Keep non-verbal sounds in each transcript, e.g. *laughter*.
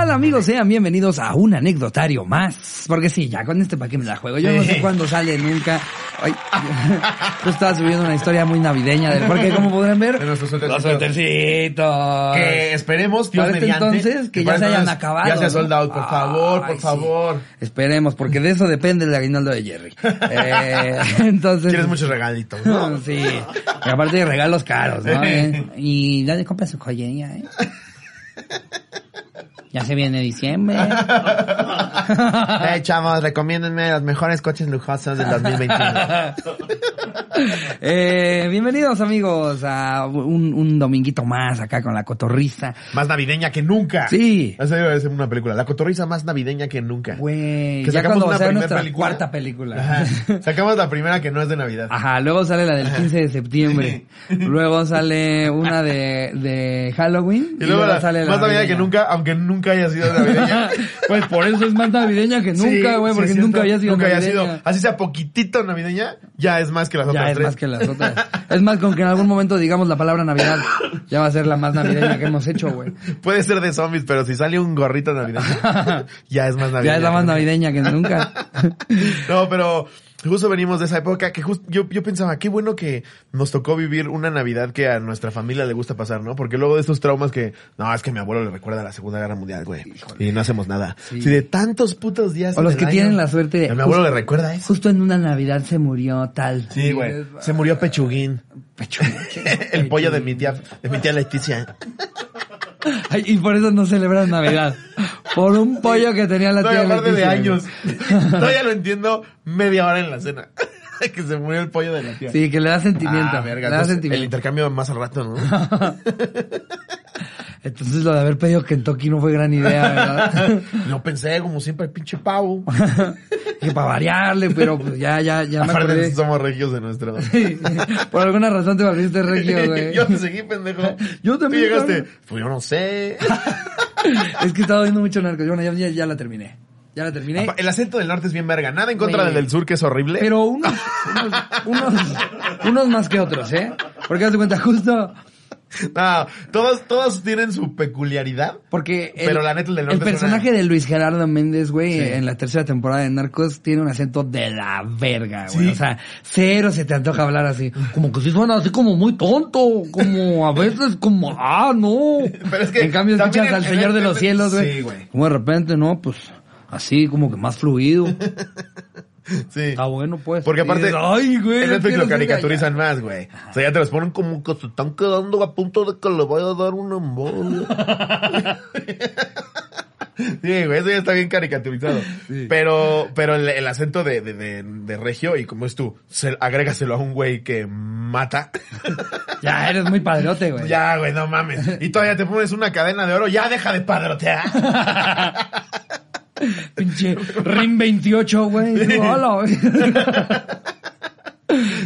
tal amigos? Sean bienvenidos a un anecdotario más. Porque sí, ya con este para qué me la juego. Yo no sé cuándo sale nunca. Ay, *laughs* yo estaba subiendo una historia muy navideña del porque como podrán ver, De nuestros los suétercitos. Que esperemos, Dios este mediante, entonces, que ya se hayan entonces acabado. Ya se ha soldado, por favor, Ay, por sí. favor. Esperemos, porque de eso depende el aguinaldo de Jerry. *laughs* Eh, *laughs* entonces. Quieres muchos regalitos, ¿no? Sí. Y aparte de regalos caros, ¿no? Eh, Y dale, compra su joyería, ¿eh? Ya se viene diciembre. *laughs* Eh, chavos, recomiéndenme los mejores coches lujosos del 2021. *laughs* Eh, bienvenidos amigos a un, un dominguito más acá con la cotorriza. más navideña que nunca. Sí. Esa ser una película. La cotorriza más navideña que nunca. Güey, Que ya sacamos cuando una nuestra película. cuarta película. Ajá. *laughs* Sacamos la primera que no es de Navidad. Ajá, luego sale la del 15 de septiembre. Luego sale una de, de Halloween. Y luego la, sale la más navideña que nunca, aunque nunca haya sido navideña. *laughs* Pues por eso es más navideña que nunca, Sí, güey, sí, porque es nunca había sido Nunca navideña. sido, así sea poquitito navideña, ya es más que las Ya otras es tres. más que las otras. Es más, con que en algún momento digamos la palabra Navidad, ya va a ser la más navideña que hemos hecho, güey. *laughs* Puede ser de zombies, pero si sale un gorrito navideño, *laughs* ya es más navideña. Ya es la más navideña que nunca. No, pero justo venimos de esa época que justo yo, yo pensaba, qué bueno que nos tocó vivir una Navidad que a nuestra familia le gusta pasar, ¿no? Porque luego de estos traumas que, no, es que mi abuelo le recuerda la Segunda Guerra Mundial, güey. Y no hacemos nada. Sí. Si de tantos putos días. O los que año, tienen la suerte de... A mi abuelo justo- le recuerda eso. Justo en una Navidad se murió tal. Sí, güey. Se murió Pechuguín. Pecho. *laughs* El pollo de mi tía, de mi tía Leticia. Ay, y por eso no celebran Navidad. Por un pollo que tenía la No, tía de años. *laughs* Todavía lo entiendo media hora en la cena. *laughs* que se murió el pollo de la tía. Sí, que le da sentimiento. Ah, verga. le da entonces, el sentimiento. intercambio más al rato, ¿no? *laughs* Entonces lo de haber pedido Kentucky no fue gran idea, ¿verdad? *laughs* Lo pensé, como siempre, el pinche pavo. *laughs* que para variarle, pero pues ya, ya, ya me Aparte, acordé. somos regios de nuestro. Sí, Por alguna razón te volviste regio, *laughs* güey. yo te seguí, pendejo. Yo Tú también, llegaste. cabrón. Pues yo no sé. Es que estaba viendo mucho narcos. Bueno, ya, la terminé. Ya la terminé. El acento del norte es bien verga. Nada en contra del del sur, que es horrible. Pero unos, unos, unos, unos más que otros, ¿eh? Porque haz de cuenta, justo *laughs* No, todos, todos tienen su peculiaridad. porque el, Pero la neta, el del norte el personaje de Luis Gerardo Méndez, güey, Sí. en la tercera temporada de Narcos, tiene un acento de la verga, güey. Sí. O sea, cero se te antoja hablar así. Como que sí suena así como muy tonto, como a veces como, ah, no. *laughs* Pero es que en cambio escuchas en- al Señor de los en- Cielos, güey. Sí, güey. Como de repente, no, pues, así como que más fluido. *laughs* *laughs* Sí. Está bueno, pues. Porque aparte, dices, Ay, güey. en Netflix lo caricaturizan más, güey. O sea, ya te los ponen como que se están quedando a punto de que le vaya a dar una embolia. *laughs* Sí, güey, eso ya está bien caricaturizado. Sí. Pero, pero el, el acento de, de, de, de regio, y como es tú, se, agrégaselo a un güey que mata. *laughs* Ya eres muy padrote, güey. ya, güey, no mames. Y todavía te pones una cadena de oro, ya deja de padrotear. Pinche RIM 28, güey. Hola.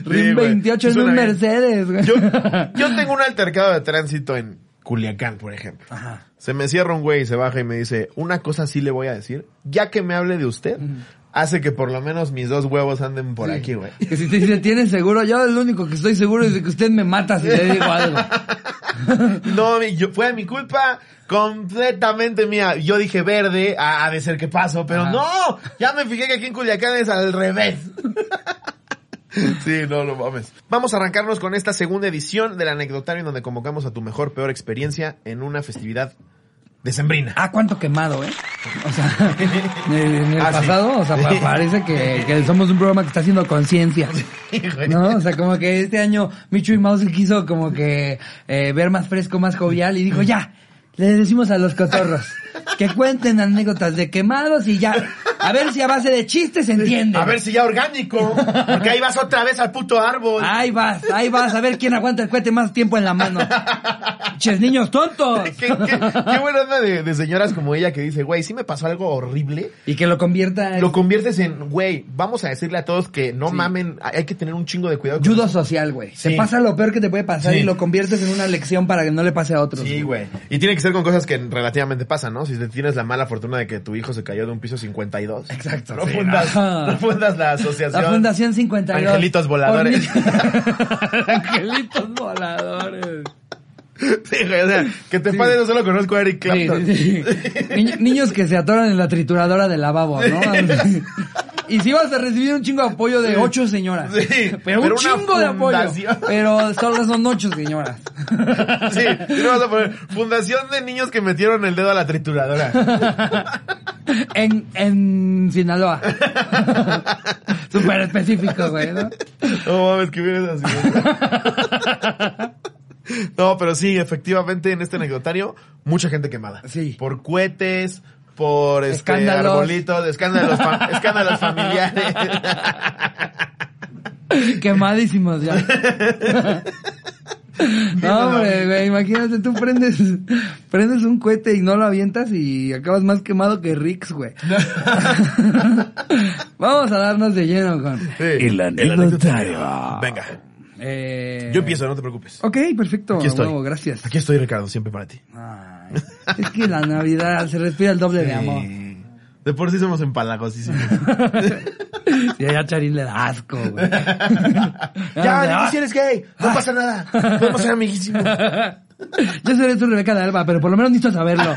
RIM güey. 28 en Suena un. Mercedes, güey. Yo, *laughs* yo tengo un altercado de tránsito en Culiacán, por ejemplo. Ajá. Se me cierra un güey y se baja y me dice, una cosa sí le voy a decir, ya que me hable de usted, hace que por lo menos mis dos huevos anden por aquí, güey. Que si te dice, ¿tienes seguro? Yo el único que estoy seguro es de que usted me mata si le digo algo. *laughs* No, yo, fue mi culpa completamente mía. Yo dije verde, ah, ha de ser que paso, pero no, ya me fijé que aquí en Culiacán es al revés. *laughs* Sí, no lo mames. Vamos a arrancarnos con esta segunda edición del anecdotario en donde convocamos a tu mejor, peor experiencia en una festividad decembrina. Ah, cuánto quemado, ¿eh? O sea, *laughs* en el, Ah, sí. pasado, o sea, pa- parece que, que somos un programa que está haciendo conciencia. ¿No? O sea, como que este año Michu y Mouse quiso como que eh, ver más fresco, más jovial y dijo, ya, le decimos a los cotorros que cuenten anécdotas de quemados y ya, a ver si a base de chistes se entiende. A ver si ya orgánico, porque ahí vas otra vez al puto árbol. Ahí vas, ahí vas, a ver quién aguanta el cohete más tiempo en la mano. Ches niños tontos. *laughs* qué, qué, qué buena onda de, de señoras como ella que dice, güey, sí me pasó algo horrible. Y que lo convierta en Lo conviertes en, güey, vamos a decirle a todos que no Sí. mamen, hay que tener un chingo de cuidado. con judo social, güey. Sí. Te pasa lo peor que te puede pasar Sí. y lo conviertes en una lección para que no le pase a otros. Sí, güey. Y tiene que ser con cosas que relativamente pasan, ¿no? Si te tienes la mala fortuna de que tu hijo se cayó de un piso 52. Exacto, No sí. fundas, Ajá. no fundas la asociación. La Fundación 52. *laughs* Angelitos voladores. Angelitos voladores. Sí, güey, o sea, que te pase no solo conozco a Eric Sí, Clapton. sí, sí. Niño- niños que se atoran en la trituradora del lavabo, ¿no? *laughs* Y si vas a recibir un chingo de apoyo de ocho señoras. Sí, Pero, pero un chingo de apoyo. Pero solo son ocho señoras. Sí, y vas a poner Fundación de niños que metieron el dedo a la trituradora. *laughs* En, en Sinaloa. *laughs* Súper específico, güey, ¿no? No mames, que vienes así. *laughs* No, pero sí, efectivamente en este anecdotario, mucha gente quemada. Sí. Por cohetes, por este, Escándalos. arbolitos, escándalos, fa- *laughs* escándalos familiares. *laughs* Quemadísimos ya. No, hombre, güey, imagínate, tú prendes, prendes un cohete y no lo avientas y acabas más quemado que Rix, güey. Vamos a darnos de lleno con... Sí. El anecdotario. Venga, Eh, yo empiezo, no te preocupes. Ok, perfecto. Aquí estoy. Huevo, gracias. Aquí estoy, Ricardo, siempre para ti. Ay, es que la Navidad se respira el doble de amor. Sí. De por sí somos empalagosísimos. *laughs* Y a Charín le da asco, güey. *laughs* ya, que si eres gay, no pasa nada. Podemos ser amiguísimos. *laughs* Yo seré tu Rebeca de Alba, pero por lo menos necesito saberlo.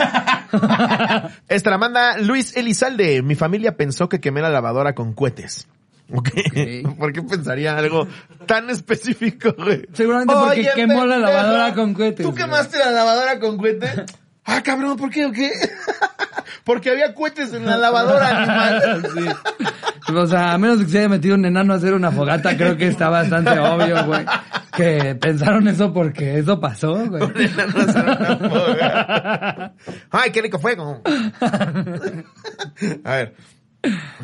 Esta la manda Luis Elizalde. Mi familia pensó que quemé la lavadora con cohetes. Ok. Ok. *laughs* ¿Por qué pensaría algo tan específico, güey? Seguramente porque Oye, quemó la lavadora con cohetes, ¿Tú güey. quemaste la lavadora con cohetes? *laughs* Ah, cabrón, ¿por qué o qué? *laughs* Porque había cohetes en la lavadora, animal. Sí. O sea, a menos que se haya metido un enano a hacer una fogata, creo que está bastante obvio, güey. Que pensaron eso porque eso pasó, güey. Ay, qué rico fuego. A ver.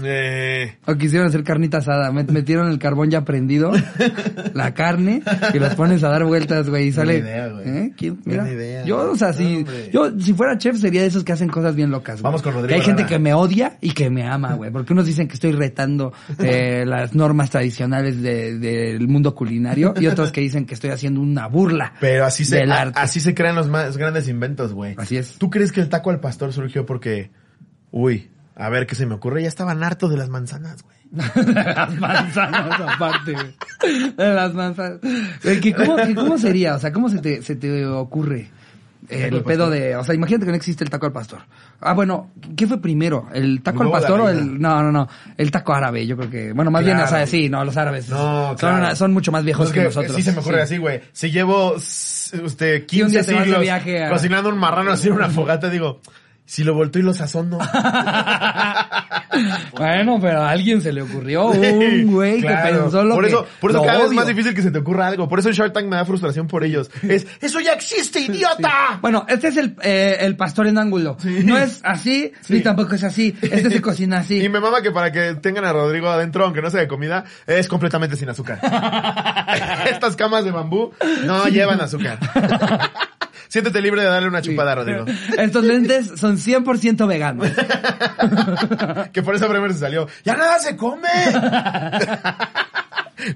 Eh, O quisieron hacer carnita asada, met- metieron el carbón ya prendido, *laughs* la carne, y los pones a dar vueltas, güey, y sale... Buena idea, güey. ¿Eh? ¿Quién? Buena Mira, idea, yo, o sea, si, Hombre. yo, si fuera chef, sería de esos que hacen cosas bien locas, güey. Vamos con Rodrigo Que hay gente que me odia y que me ama, güey, porque unos dicen que estoy retando eh, *laughs* las normas tradicionales de- del mundo culinario, y otros que dicen que estoy haciendo una burla pero así se, del a- arte. así se crean los más grandes inventos, güey. Así es. ¿Tú crees que el taco al pastor surgió porque, uy, a ver qué se me ocurre? Ya estaban hartos de las manzanas, güey. de *laughs* las manzanas aparte, güey. De las manzanas. Que ¿cómo, que ¿Cómo sería? O sea, ¿cómo se te, se te ocurre el pedo pastor? de... O sea, imagínate que no existe el taco al pastor. Ah, bueno, ¿qué fue primero? ¿El taco al pastor o el... No, no, no. El taco árabe, yo creo que... Bueno, más bien, o sea, sí, no, los árabes. No, claro. son mucho más viejos No, es que, nosotros. Sí se me ocurre Sí. así, güey. Si llevo, un 15 día te vas de siglos cocinando un marrano así en una fogata, digo, si lo volteo y lo sazono. *laughs* Bueno, pero a alguien se le ocurrió un güey Claro. que pensó lo por que... eso, por eso cada vez es odio. más difícil que se te ocurra algo. Por eso en Shark Tank me da frustración por ellos. Es, eso ya existe, idiota. Bueno, este es el, eh, el pastor en ángulo. No es así, Sí. ni tampoco es así. Este se cocina así. Y me mama que para que tengan a Rodrigo adentro, aunque no sea de comida, es completamente sin azúcar. *laughs* *laughs* Estas camas de bambú no llevan azúcar. Siéntete libre de darle una chupada a Rodrigo. *laughs* Estos lentes son 100% veganos. *laughs* Que por eso Bremer se salió. ¡Ya nada se come! *laughs*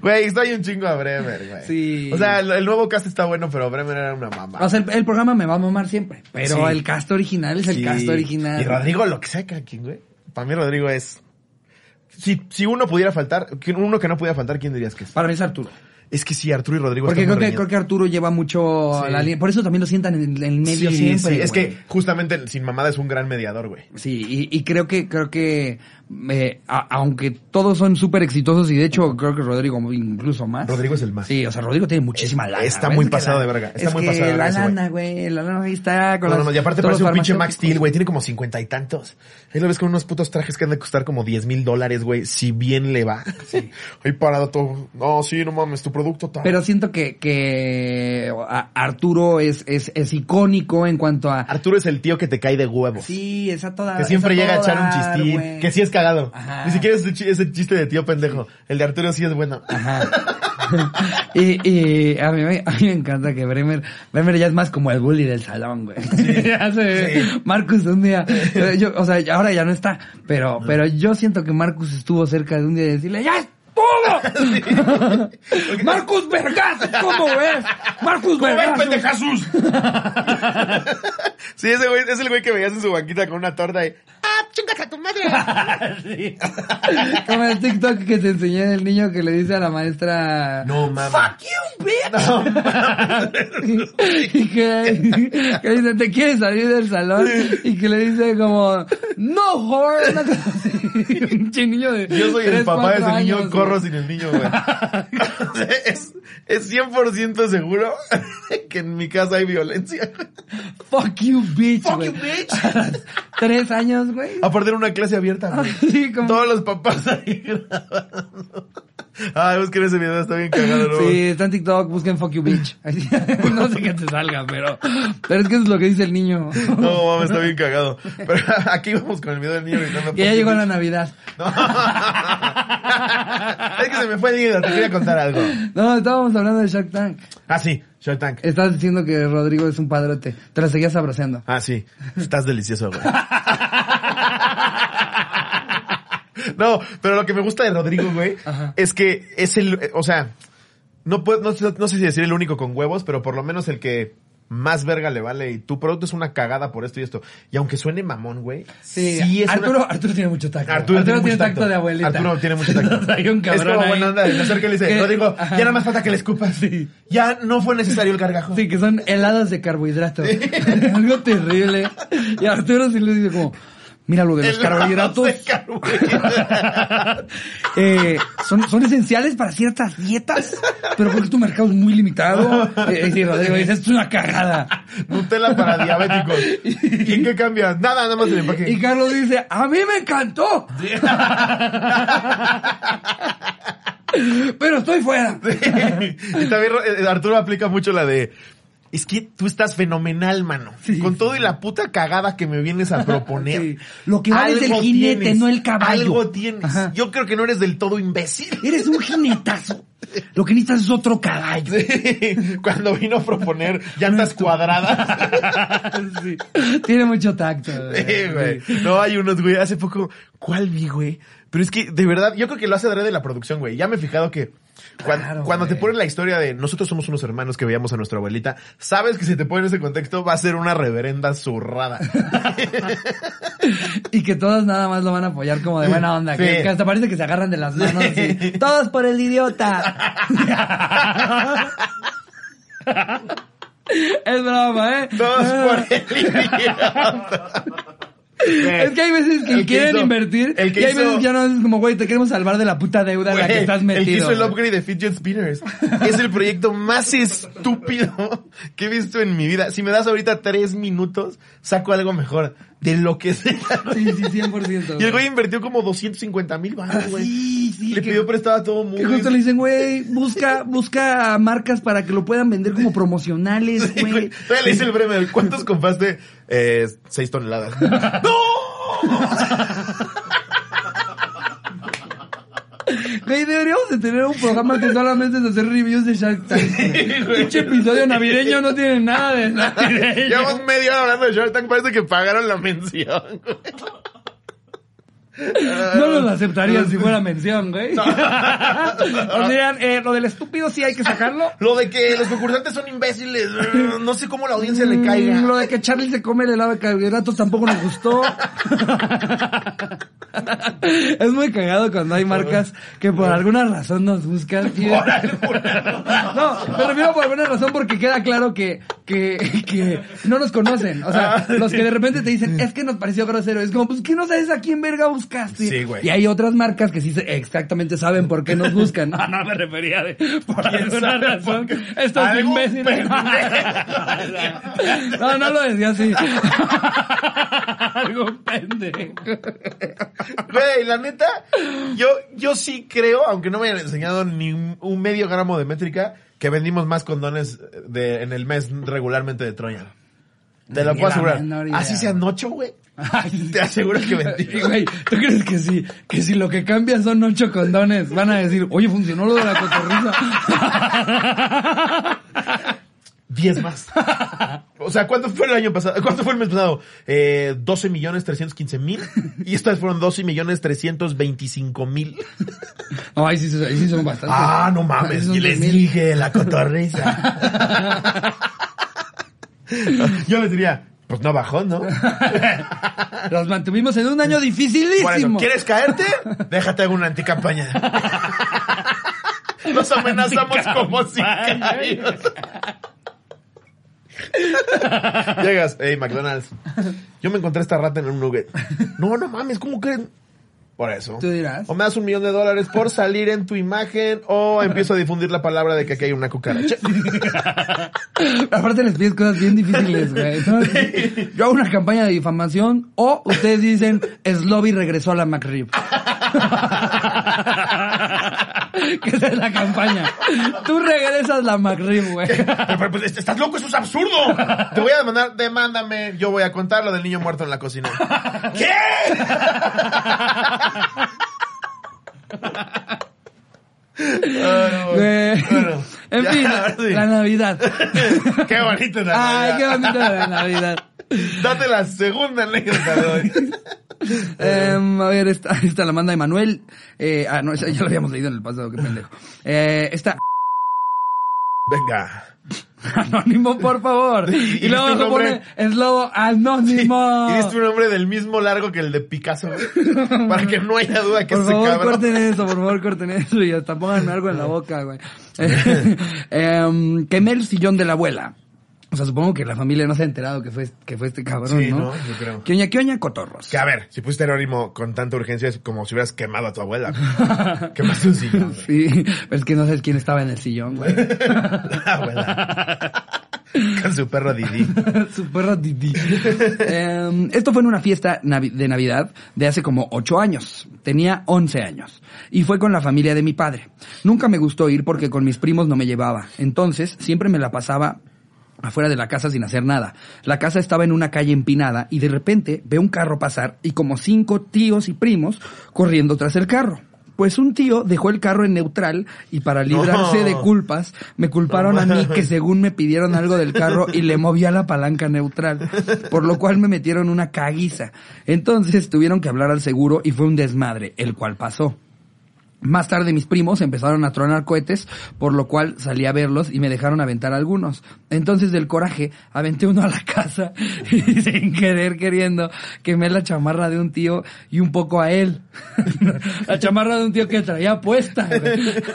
Güey, estoy un chingo a Bremer, güey. Sí. O sea, el, el nuevo cast está bueno, pero Bremer era una mamá. O sea, el, el programa me va a mamar siempre. Pero Sí. el cast original es el Sí. cast original. Y Rodrigo, lo que sea cada quien, güey. Para mí Rodrigo es... Si, si uno pudiera faltar, uno que no pudiera faltar, ¿quién dirías que es? Para mí es Arturo. Es que sí, Arturo y Rodrigo Porque creo que, creo que Arturo lleva mucho Sí. la línea. Por eso también lo sientan en, el medio Sí, siempre. sí, es que justamente sin mamada es un gran mediador, güey. Sí, y, y creo que, creo que, eh, a- aunque todos son súper exitosos y de hecho creo que Rodrigo incluso más. Rodrigo es el más. Sí, o sea, Rodrigo tiene muchísima lana. Está muy pasado la- de verga, está es muy pasado de la verga güey. lana, güey, la lana ahí está con No, no, no, y aparte parece un pinche Max. Steel, güey. Tiene como cincuenta y tantos. Ahí lo ves con unos putos trajes que han de costar como diez mil dólares, güey. Si bien le va. *laughs* Sí. Ahí parado todo. No, sí, no mames, tu producto tal. Pero siento que, que Arturo es, es, es icónico en cuanto a... Arturo es el tío que te cae de huevos. Sí, esa toda... Que siempre esa llega a echar un chistín. Que sí es cagado. Ajá. Ni siquiera es ese ese chiste de tío pendejo. El de Arturo sí es bueno. Ajá. *laughs* y, y a, mí, me- a mí me encanta que Bremer, Bremer ya es más como el bully del salón, güey. *laughs* Ya se- sí. Marcus un día, yo, o sea, ahora ya no está, pero, pero yo siento que Marcus estuvo cerca de un día de decirle, ¡ya estuvo! *laughs* *laughs* Marcus Vergas, ¿cómo ves? Marcus ¿Cómo ves, Vergas. pendejazus? sí, ese güey es el güey que veías en su banquita con una torta y... ¡Ah, chingas a tu madre! *laughs* Sí. Como el TikTok que te enseñé del niño que le dice a la maestra... No, mamá. Fuck you, bitch. y que, que dice, ¿te quieres salir del salón? Y que le dice como, no, whore. Una cosa así. Un niño de Yo soy el papá de ese niño, corro. Sin el niño, güey. *laughs* es, es 100% seguro *laughs* que en mi casa hay violencia. Fuck you, bitch, Fuck güey. you, bitch. *laughs* Tres años, güey. Aparte era una clase abierta, güey. Sí, como... Todos los papás ahí grabando. Ay, busquen ese video, está bien cagado, ¿no? Sí, está en TikTok, busquen fuck you bitch. No sé qué te salga, pero, pero es que eso es lo que dice el niño. No, mames, está bien cagado. Pero aquí vamos con el video del niño gritando. Que ya llegó la Navidad. Es que se me fue el hilo, te quería contar algo. No, estábamos hablando de Shark Tank. Ah, sí, Shark Tank. Estás diciendo que Rodrigo es un padrote. Te la seguías abrazando. Ah, sí. Estás delicioso, güey. *laughs* No, pero lo que me gusta de Rodrigo, güey, Ajá. es que es el, o sea, no, puedo, no, no sé si decir el único con huevos, pero por lo menos el que más verga le vale y tu producto es una cagada por esto y esto. Y aunque suene mamón, güey, Sí, es Arturo, una... Arturo tiene mucho tacto. Arturo, tiene, mucho tacto. de abuelita. Arturo tiene mucho tacto. *laughs* Hay un cabrón es como ahí. buena onda. Acerca y le dice, *laughs* Rodrigo, ya nada más falta que le escupas. Sí. Ya no fue necesario el gargajo. Sí, que son heladas de carbohidratos. *laughs* Algo terrible. Y Arturo sí le dice como, mira lo de los carbohidratos. de carbohidratos. *laughs* eh, son, son esenciales para ciertas dietas, pero porque tu mercado es muy limitado. Eh, dice, esto es una cagada. Nutella para diabéticos. ¿Y en qué cambia? Nada, nada más el empaque. Y Carlos dice, a mí me encantó. *laughs* Pero estoy fuera. y también eh, Arturo aplica mucho la de... Es que tú estás fenomenal, mano. Sí. Con todo y la puta cagada que me vienes a proponer. *laughs* Sí. Lo que vale es el jinete, no el caballo. Algo tienes. Ajá. Yo creo que no eres del todo imbécil. *laughs* Eres un jinetazo. Lo que necesitas es otro caballo. *laughs* Cuando vino a proponer llantas cuadradas. Tiene mucho tacto. Güey. No, hay unos, güey. Hace poco, ¿cuál vi, güey? Pero es que, de verdad, yo creo que lo hace de la producción, güey. Ya me he fijado que Claro, cuando te ponen la historia de nosotros somos unos hermanos que veíamos a nuestra abuelita, sabes que si te ponen ese contexto va a ser una reverenda zurrada. *laughs* Y que todos nada más lo van a apoyar como de buena onda. Que, Sí. que hasta parece que se agarran de las manos. y, *laughs* todos por el idiota. *laughs* es broma, ¿eh? Todos por el idiota. Es que hay veces que El que quieren hizo- invertir el que y hay hizo- veces que ya no es como, güey, te queremos salvar de la puta deuda en la que estás metido. El que hizo el upgrade de Fidget Spinners. Es el proyecto más estúpido *laughs* que he visto en mi vida. Si me das ahorita tres minutos, saco algo mejor. De lo que sea. Sí, sí, 100%. Y el güey invirtió como 250 mil baros, güey. Sí, sí, Le que- pidió prestado a todo mundo. Que justo le dicen, güey, busca, busca marcas para que lo puedan vender como promocionales, güey. güey. Todavía le dice el Bremer, ¿cuántos compraste? Eh, seis toneladas. *laughs* ¡No! Güey, deberíamos de tener un programa que solamente es hacer reviews de Shark Tank. Pinche episodio navideño no tiene nada de *laughs* navideño. Llevamos media hora hablando de Shark Tank, parece que pagaron la mención. No los aceptarían si fuera mención, güey. Os *laughs* dirían, eh, lo del estúpido sí hay que sacarlo. Lo de que los concursantes son imbéciles, eh, no sé cómo la audiencia le caiga. Mm, Lo de que Charlie se come el helado de carbohidratos tampoco nos gustó. *laughs* es muy cagado cuando hay marcas que por alguna razón nos buscan. y- Por alguna No, me refiero por alguna razón porque queda claro que, que, que no nos conocen. O sea, Ah, los sí. que de repente te dicen, es que nos pareció grosero. Es como, pues que no sabes a quién verga buscaste. Sí, güey. Y hay otras marcas que sí exactamente saben por qué nos buscan. No, *laughs* no me refería de por ¿Quién alguna sabe razón. por qué? Estos imbéciles. pendejo. *laughs* No, no lo decía así. *laughs* Algo pendejo. Güey, la neta, yo, yo sí creo, aunque no me hayan enseñado ni un medio gramo de métrica, que vendimos más condones de, en el mes regularmente de Troya. Te lo puedo asegurar. Así sean ocho, güey. *laughs* Te aseguro que vendimos. *laughs* güey, ¿tú crees que si, que si lo que cambia son ocho condones, van a decir, oye, funcionó lo de la cotorriza? *laughs* Diez más. *laughs* O sea, ¿cuánto fue el año pasado? ¿Cuánto fue el mes pasado? Eh, 12 millones 315 mil. Y estas fueron 12 millones 325 mil. No, ahí sí, ahí sí son bastantes. Ah, no mames. Y les 10,000. dije la cotorriza. Yo les diría, pues no bajó, ¿no? *laughs* Los mantuvimos en un año dificilísimo. Eso, ¿quieres caerte? Déjate hago una anticampaña. *laughs* Los amenazamos como sicarios. *laughs* Llegas, hey, McDonald's. Yo me encontré esta rata en un nugget. No, no mames, ¿cómo creen? Por eso. Tú dirás. O me das un millón de dólares por salir en tu imagen o empiezo a difundir la palabra de que aquí hay una cucaracha. *laughs* Aparte les pides cosas bien difíciles, güey. *laughs* Yo hago una campaña de difamación o ustedes dicen Slobby regresó a la McRib. *laughs* que esa es la campaña. Tú regresas la McRib, güey. Pero, pero, pues, estás loco, eso es absurdo. Te voy a demandar, demándame. Yo voy a contar lo del niño muerto en la cocina. *laughs* ¿Qué? Ah, no, Güey. bueno, en ya, fin, sí. la Navidad. *laughs* Qué bonito la Ay, qué Navidad. bonita la Navidad. Date la segunda anécdota de hoy. *laughs* Em, a ver, esta, *laughs* esta la manda Emanuel. Eh, ah, no, esa ya lo habíamos leído en el pasado, qué pendejo. Eh, esta *laughs* Venga. Anónimo, por favor. Y- luego se un pone nombre. eslobo anónimo. Y diste un nombre del mismo largo que el de Picasso. güey. Para que no haya duda que Por ese favor, cabrón. corten eso, por favor, corten eso y hasta pónganme algo en la boca, güey. Em, quemé el sillón de la abuela. O sea, supongo que la familia no se ha enterado que fue, que fue este cabrón, Sí, ¿no? no, yo creo. Que oña, oña, cotorros. Que a ver, si pusiste anónimo con tanta urgencia es como si hubieras quemado a tu abuela. *laughs* Quemaste un sillón. güey. Sí, pero es que no sabes quién estaba en el sillón, güey. *laughs* La abuela. Con su perro Didi. *laughs* Su perro Didi. Em, esto fue en una fiesta navi- de Navidad de hace como ocho años. Tenía once años. Y fue con la familia de mi padre. Nunca me gustó ir porque con mis primos no me llevaba. Entonces, siempre me la pasaba afuera de la casa sin hacer nada. La casa estaba en una calle empinada y de repente veo un carro pasar y como cinco tíos y primos corriendo tras el carro. Pues un tío dejó el carro en neutral y para librarse No. de culpas me culparon a mí que según me pidieron algo del carro y le movía la palanca neutral, por lo cual me metieron una caguiza. Entonces tuvieron que hablar al seguro y fue un desmadre, el cual pasó. Más tarde mis primos empezaron a tronar cohetes, por lo cual salí a verlos y me dejaron aventar algunos. Entonces del coraje aventé uno a la casa *laughs* y sin querer queriendo quemé la chamarra de un tío y un poco a él. *laughs* la chamarra de un tío que traía puesta. *laughs*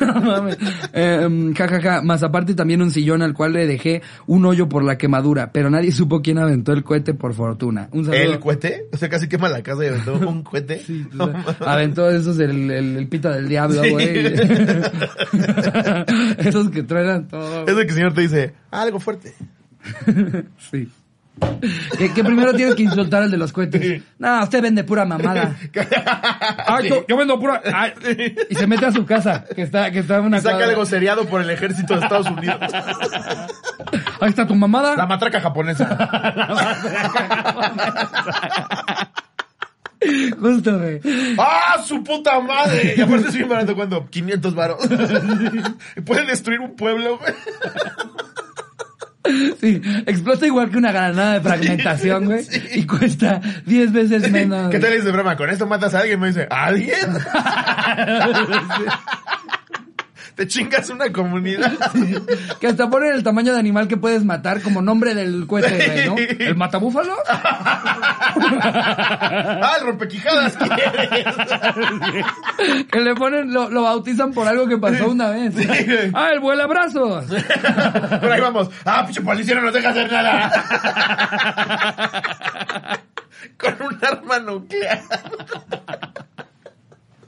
No mames. Em, ja, ja, ja. Más aparte también un sillón al cual le dejé un hoyo por la quemadura, pero nadie supo quién aventó el cohete por fortuna. Un saludo. ¿El cohete? O sea, casi quema la casa y aventó un cohete. Sí, o sea, aventó esos el, el, el pito del diablo, Sí. güey. *laughs* esos que truenan todo. Es de que el señor te dice, algo fuerte. *laughs* Sí. Que, que primero tienes que insultar al de los cohetes. No, usted vende pura mamada. *laughs* Ay, yo, yo vendo pura. ay. Y se mete a su casa, que está, que está en una Saca cuadra. algo seriado por el ejército de Estados Unidos. Ahí está tu mamada. La matraca japonesa. Justo, güey. ¡Ah, su puta madre! Y aparte es bien barato cuando 500 varos. Pueden destruir un pueblo, güey. Sí, explota igual que una granada de fragmentación, güey. Y cuesta 10 veces menos. ¿Qué tal es de broma? ¿Con esto matas a alguien? Me dice, ¿a alguien? *laughs* Te chingas una comunidad. Que hasta ponen el tamaño de animal que puedes matar como nombre del cohete, güey, ¿no? ¿El matabúfalo? *laughs* ¡Ah, el rompequijadas! ¿quieres? Que le ponen, lo, lo bautizan por algo que pasó una vez. Sí. Ah, el vuela brazos. Pero ahí vamos. ¡Ah, pinche policía no nos deja hacer nada! *laughs* Con un arma nuclear.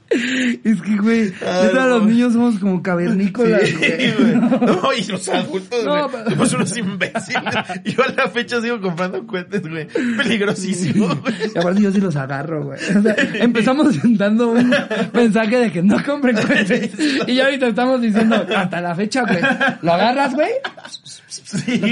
*laughs* Es que, güey, no. los niños somos como cavernícolas, Sí, güey. güey. *laughs* No, y los adultos, güey. No, pero- Somos unos imbéciles. *laughs* Yo a la fecha sigo comprando cohetes, güey. Peligrosísimo, güey. Y aparte yo sí los agarro, güey. O sea, empezamos dando un mensaje de que no compren cohetes. Y ya ahorita estamos diciendo, hasta la fecha, güey. ¿Lo agarras, güey?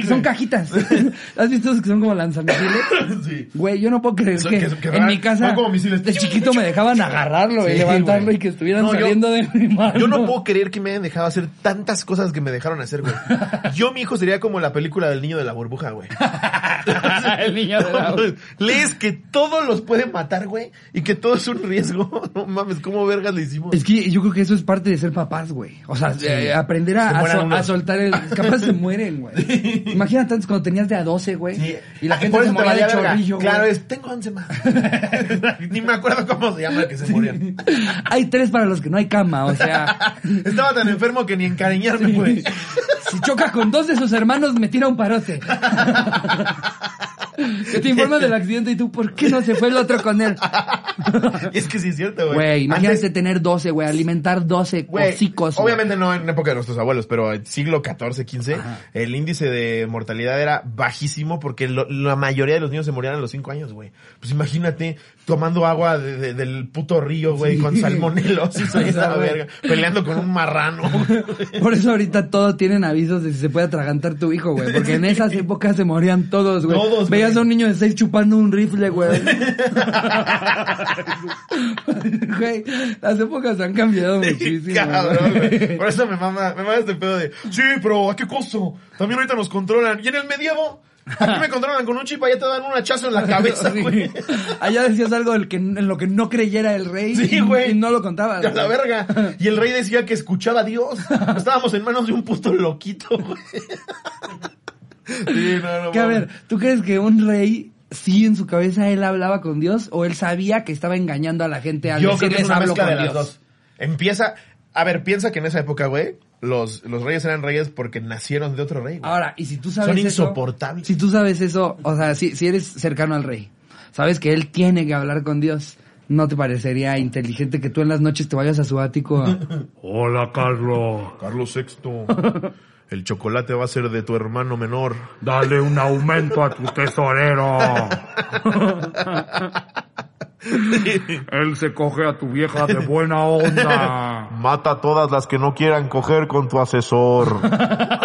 Son cajitas. *laughs* ¿Has visto esos que son como lanzamisiles? *coughs* Sí. Güey, yo no puedo creer que, que- que en van- mi casa como misiles. de chiquito me dejaban agarrarlo y levantarlo güey. y que estuvieran No, yo- saliendo de mi mano. Yo no puedo creer que me hayan dejado hacer tantas cosas que me dejaron hacer, güey. *laughs* Yo, mi hijo, sería como la película del niño de la burbuja, güey. *laughs* El niño de la... Lees que todos los pueden matar, güey, y que todo es un riesgo. No mames, ¿cómo vergas le hicimos? Es que yo creo que eso es parte de ser papás, güey. O sea, eh, aprender a, a soltar el... Capaz se mueren, güey. *laughs* Imagínate antes cuando tenías de a 12, güey. Sí. Y la Ah, gente se moría de chorrillo, güey. Claro, es, tengo 11 más. *laughs* *laughs* Ni me acuerdo cómo se llama el que se morían. Hay tres para los que no hay cama, o sea... Estaba tan enfermo que ni encariñarme, güey. Si choca con dos de sus hermanos, me tira un parote. que te informan del accidente y tú, ¿por qué no se fue el otro con él? Es que sí es cierto, güey. Güey, imagínate Antes- tener 12, güey, alimentar 12 Güey, hocicos. obviamente no en época de nuestros abuelos, pero en siglo XIV, XV, el índice de mortalidad era bajísimo porque lo- la mayoría de los niños se morían a los 5 años, güey. Pues imagínate tomando agua de- de- del puto río, güey, con salmonelosis ahí esa güey. verga, peleando con un marrano. *laughs* Por eso ahorita todos tienen avisos de si se puede atragantar tu hijo, güey. Porque en esas épocas se morían todos, güey. Todos, Veías a un niño de seis chupando un rifle, güey. *laughs* Güey, las épocas han cambiado muchísimo. Cabrón, güey. Por eso me mama, me mama este pedo de, sí, pero ¿a qué costo? También ahorita nos controlan. ¿Y en el medievo? Aquí me controlan con un chip, allá te dan un hachazo en la cabeza, *laughs* güey. Allá decías algo del que, en lo que no creyera el rey. Sí, güey. Y no lo contabas. A la verga. Y el rey *laughs* decía que escuchaba a Dios. Estábamos en manos de un puto loquito, güey. Sí, no, no, Que a ver, ¿tú crees que un rey sí en su cabeza él hablaba con Dios o él sabía que estaba engañando a la gente al Yo creo que es una hablo con de las dos. Empieza, a ver, piensa que en esa época, güey, los, los reyes eran reyes porque nacieron de otro rey, güey. Ahora, y si tú sabes Son eso, insoportables. si tú sabes eso, o sea, si, si eres cercano al rey, sabes que él tiene que hablar con Dios, ¿no te parecería inteligente que tú en las noches te vayas a su ático a... *laughs* Hola, Carlos. Carlos VI, el chocolate va a ser de tu hermano menor. Dale un aumento a tu tesorero. *laughs* Él se coge a tu vieja de buena onda. *laughs* Mata a todas las que no quieran coger con tu asesor. *laughs*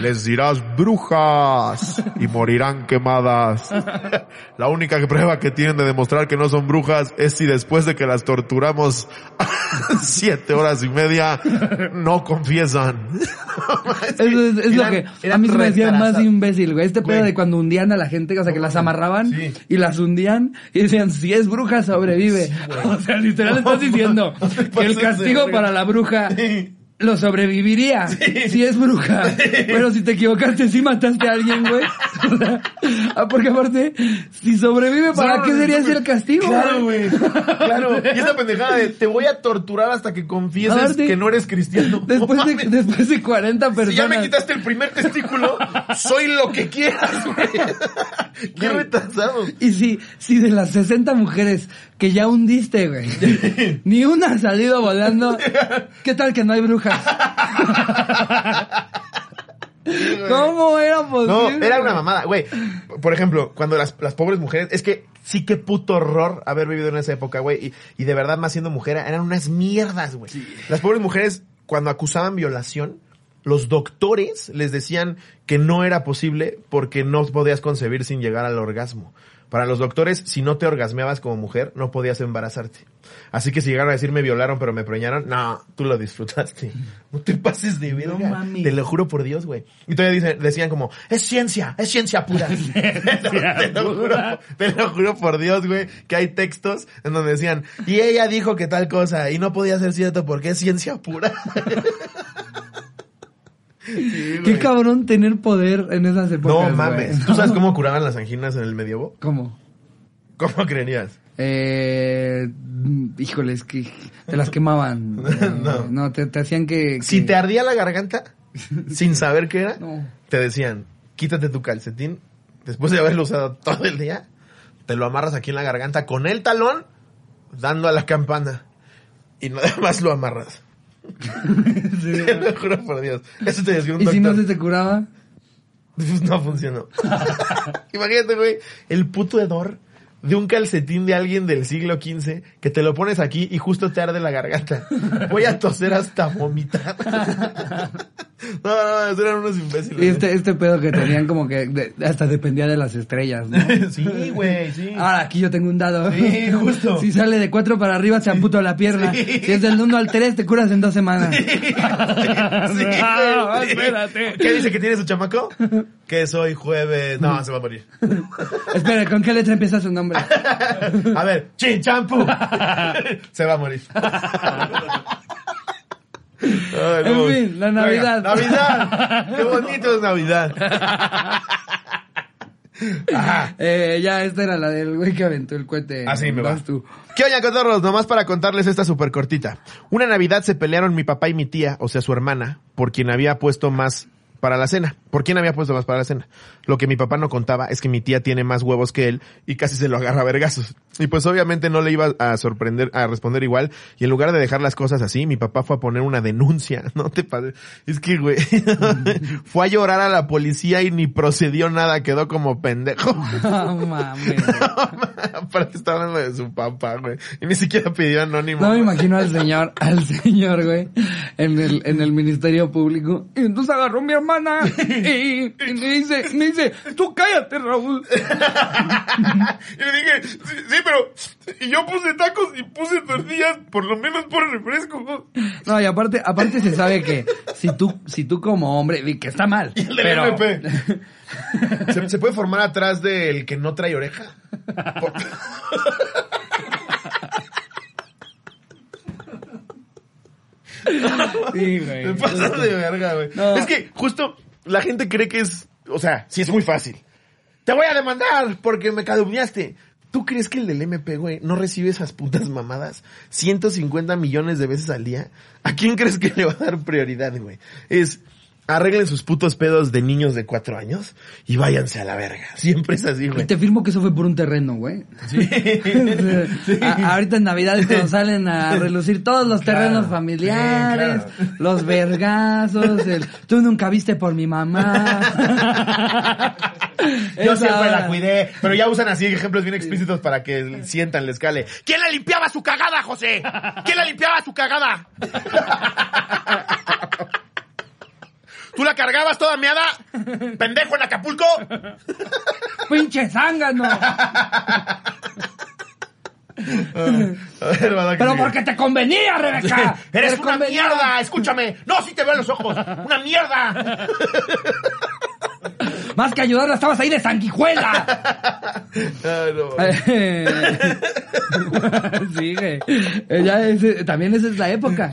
Les dirás brujas y morirán quemadas. *laughs* La única prueba que tienen de demostrar que no son brujas es si después de que las torturamos *laughs* siete horas y media no confiesan. *laughs* Eso es, es lo que a mí se me decía más imbécil, güey. Este pedo Güey. de cuando hundían a la gente, o sea, que las amarraban Sí. y las hundían y decían, si es bruja, sobrevive. o sea, literal estás diciendo que el de castigo verga. para la bruja Sí. Lo sobreviviría si es bruja. Pero si te equivocaste, si mataste a alguien, güey. O sea, ah, porque aparte, si sobrevive, ¿para qué sería ese güey. el castigo? Claro, güey. Claro. *laughs* Y esa pendejada de te voy a torturar hasta que confieses Aparte, que no eres cristiano. *laughs* Después No de, mames. después de 40 personas. Si ya me quitaste el primer testículo, soy lo que quieras, güey. *laughs* Qué retrasado. Y si, si de las 60 mujeres que ya hundiste, güey, ni una ha salido volando, ¿qué tal que no hay brujas? *laughs* ¿Cómo era No, posible? era una mamada, güey. Por ejemplo, cuando las, las pobres mujeres, es que sí que puto horror haber vivido en esa época, güey. Y, y de verdad, más siendo mujer, eran unas mierdas, güey. Las pobres mujeres, cuando acusaban violación, los doctores les decían que no era posible porque no podías concebir sin llegar al orgasmo. Para los doctores, si no te orgasmeabas como mujer, no podías embarazarte. Así que si llegaron a decir me violaron pero me preñaron, no, tú lo disfrutaste. *laughs* No te pases de verga. No mames. Te lo juro por Dios, güey. Y todavía dicen- decían como, es ciencia, es ciencia pura. *laughs* *laughs* te, lo juro, te lo juro por Dios, güey, que hay textos en donde decían, y ella dijo que tal cosa, y no podía ser cierto porque es ciencia pura. Sí, Qué cabrón tener poder en esas épocas. No mames. güey. ¿Tú sabes cómo curaban las anginas en el medievo? ¿Cómo? ¿Cómo creerías? Eh, híjole, es que te las quemaban. *laughs* Eh, No. no, te, te hacían que, que- Si te ardía la garganta, *laughs* sin saber qué era, No. te decían, quítate tu calcetín, después de haberlo usado todo el día, te lo amarras aquí en la garganta con el talón, dando a la campana. Y nada más lo amarras. Sí. *laughs* Te lo juro por Dios. Eso te decía un ¿Y si no doctor. se te curaba? *laughs* No funcionó. *laughs* Imagínate, güey, el puto hedor de un calcetín de alguien del siglo XV que te lo pones aquí y justo te arde la garganta. Voy a toser hasta vomitar. *laughs* No, no, eran unos imbéciles. Y este, este pedo que tenían como que de- hasta dependía de las estrellas, ¿no? *laughs* Sí, güey, sí. Ahora aquí yo tengo un dado. Sí, justo. *laughs* Si sale de 4 para arriba, se amputa la pierna. Sí. Si es del 1 al 3, te curas en dos semanas. Sí, Ah, güey. espérate. ¿Qué dice que tiene su chamaco? Que soy jueves. No, se va a morir. Espera, ¿con qué letra empieza su nombre? A ver, chin champú. Se va a morir. Ay, En fin, la Venga, Navidad. Navidad. *laughs* Qué bonito es Navidad. *laughs* Ajá. Eh, ya, esta era la del güey que aventó el cohete. Así me va. Vas tú. ¿Qué oña, cotorros? Nomás para contarles esta súper cortita. Una Navidad se pelearon mi papá y mi tía, o sea, su hermana, por quien había puesto más para la cena. ¿Por quién había puesto más para la cena? Lo que mi papá no contaba es que mi tía tiene más huevos que él y casi se lo agarra a vergazos. Y pues obviamente no le iba a sorprender, a responder igual. Y en lugar de dejar las cosas así, mi papá fue a poner una denuncia. *laughs* No te pases. Es que, güey, *laughs* fue a llorar a la policía y ni procedió nada, quedó como pendejo. *laughs* No mames. Aparte está hablando de su papá, güey. Y ni siquiera pidió anónimo. No me imagino al señor, al señor, güey, en el, en el Ministerio Público. Y entonces agarró a mi hermana y, y me dice, me dice, tú cállate, Raúl. y le dije, sí, sí, pero y yo puse tacos y puse tortillas, por lo menos por refresco. ¿no? No, y aparte, aparte se sabe que si tú, si tú como hombre, que está mal, Y el del pero... MP. *laughs* ¿Se, se puede formar atrás del que no trae oreja? Por- Sí, güey. Me pasas de verga, güey. No. Es que justo la gente cree que es, o sea, sí es muy fácil. Te voy a demandar porque me calumniaste. ¿Tú crees que el del MP, güey, no recibe esas putas mamadas 150 millones de veces al día? ¿A quién crees que le va a dar prioridad, güey? Es, arreglen sus putos pedos de niños de cuatro años y váyanse a la verga. *laughs* Siempre es así, Y güey. te firmo que eso fue por un terreno, güey. *laughs* A- ahorita en Navidad es cuando salen a relucir todos los Claro, terrenos sí, familiares, claro. los vergazos, el tú nunca viste por mi mamá. *laughs* Yo siempre la cuidé, pero ya usan así ejemplos bien explícitos para que sientan la escale. ¿Quién le limpiaba su cagada, José? ¿Quién le limpiaba su cagada? ¿Tú la cargabas toda meada? ¿Pendejo en Acapulco? ¡Pinche zángano! A ver, va, Pero sigue. porque te convenía, Rebeca. *laughs* ¡Eres una convenía. mierda! ¡Escúchame! ¡No, sí te veo en los ojos! ¡Una mierda! *laughs* Más que ayudarla, estabas ahí de sanguijuela. Ay, *laughs* no. *laughs* sí, güey. Ella es- también esa es la época.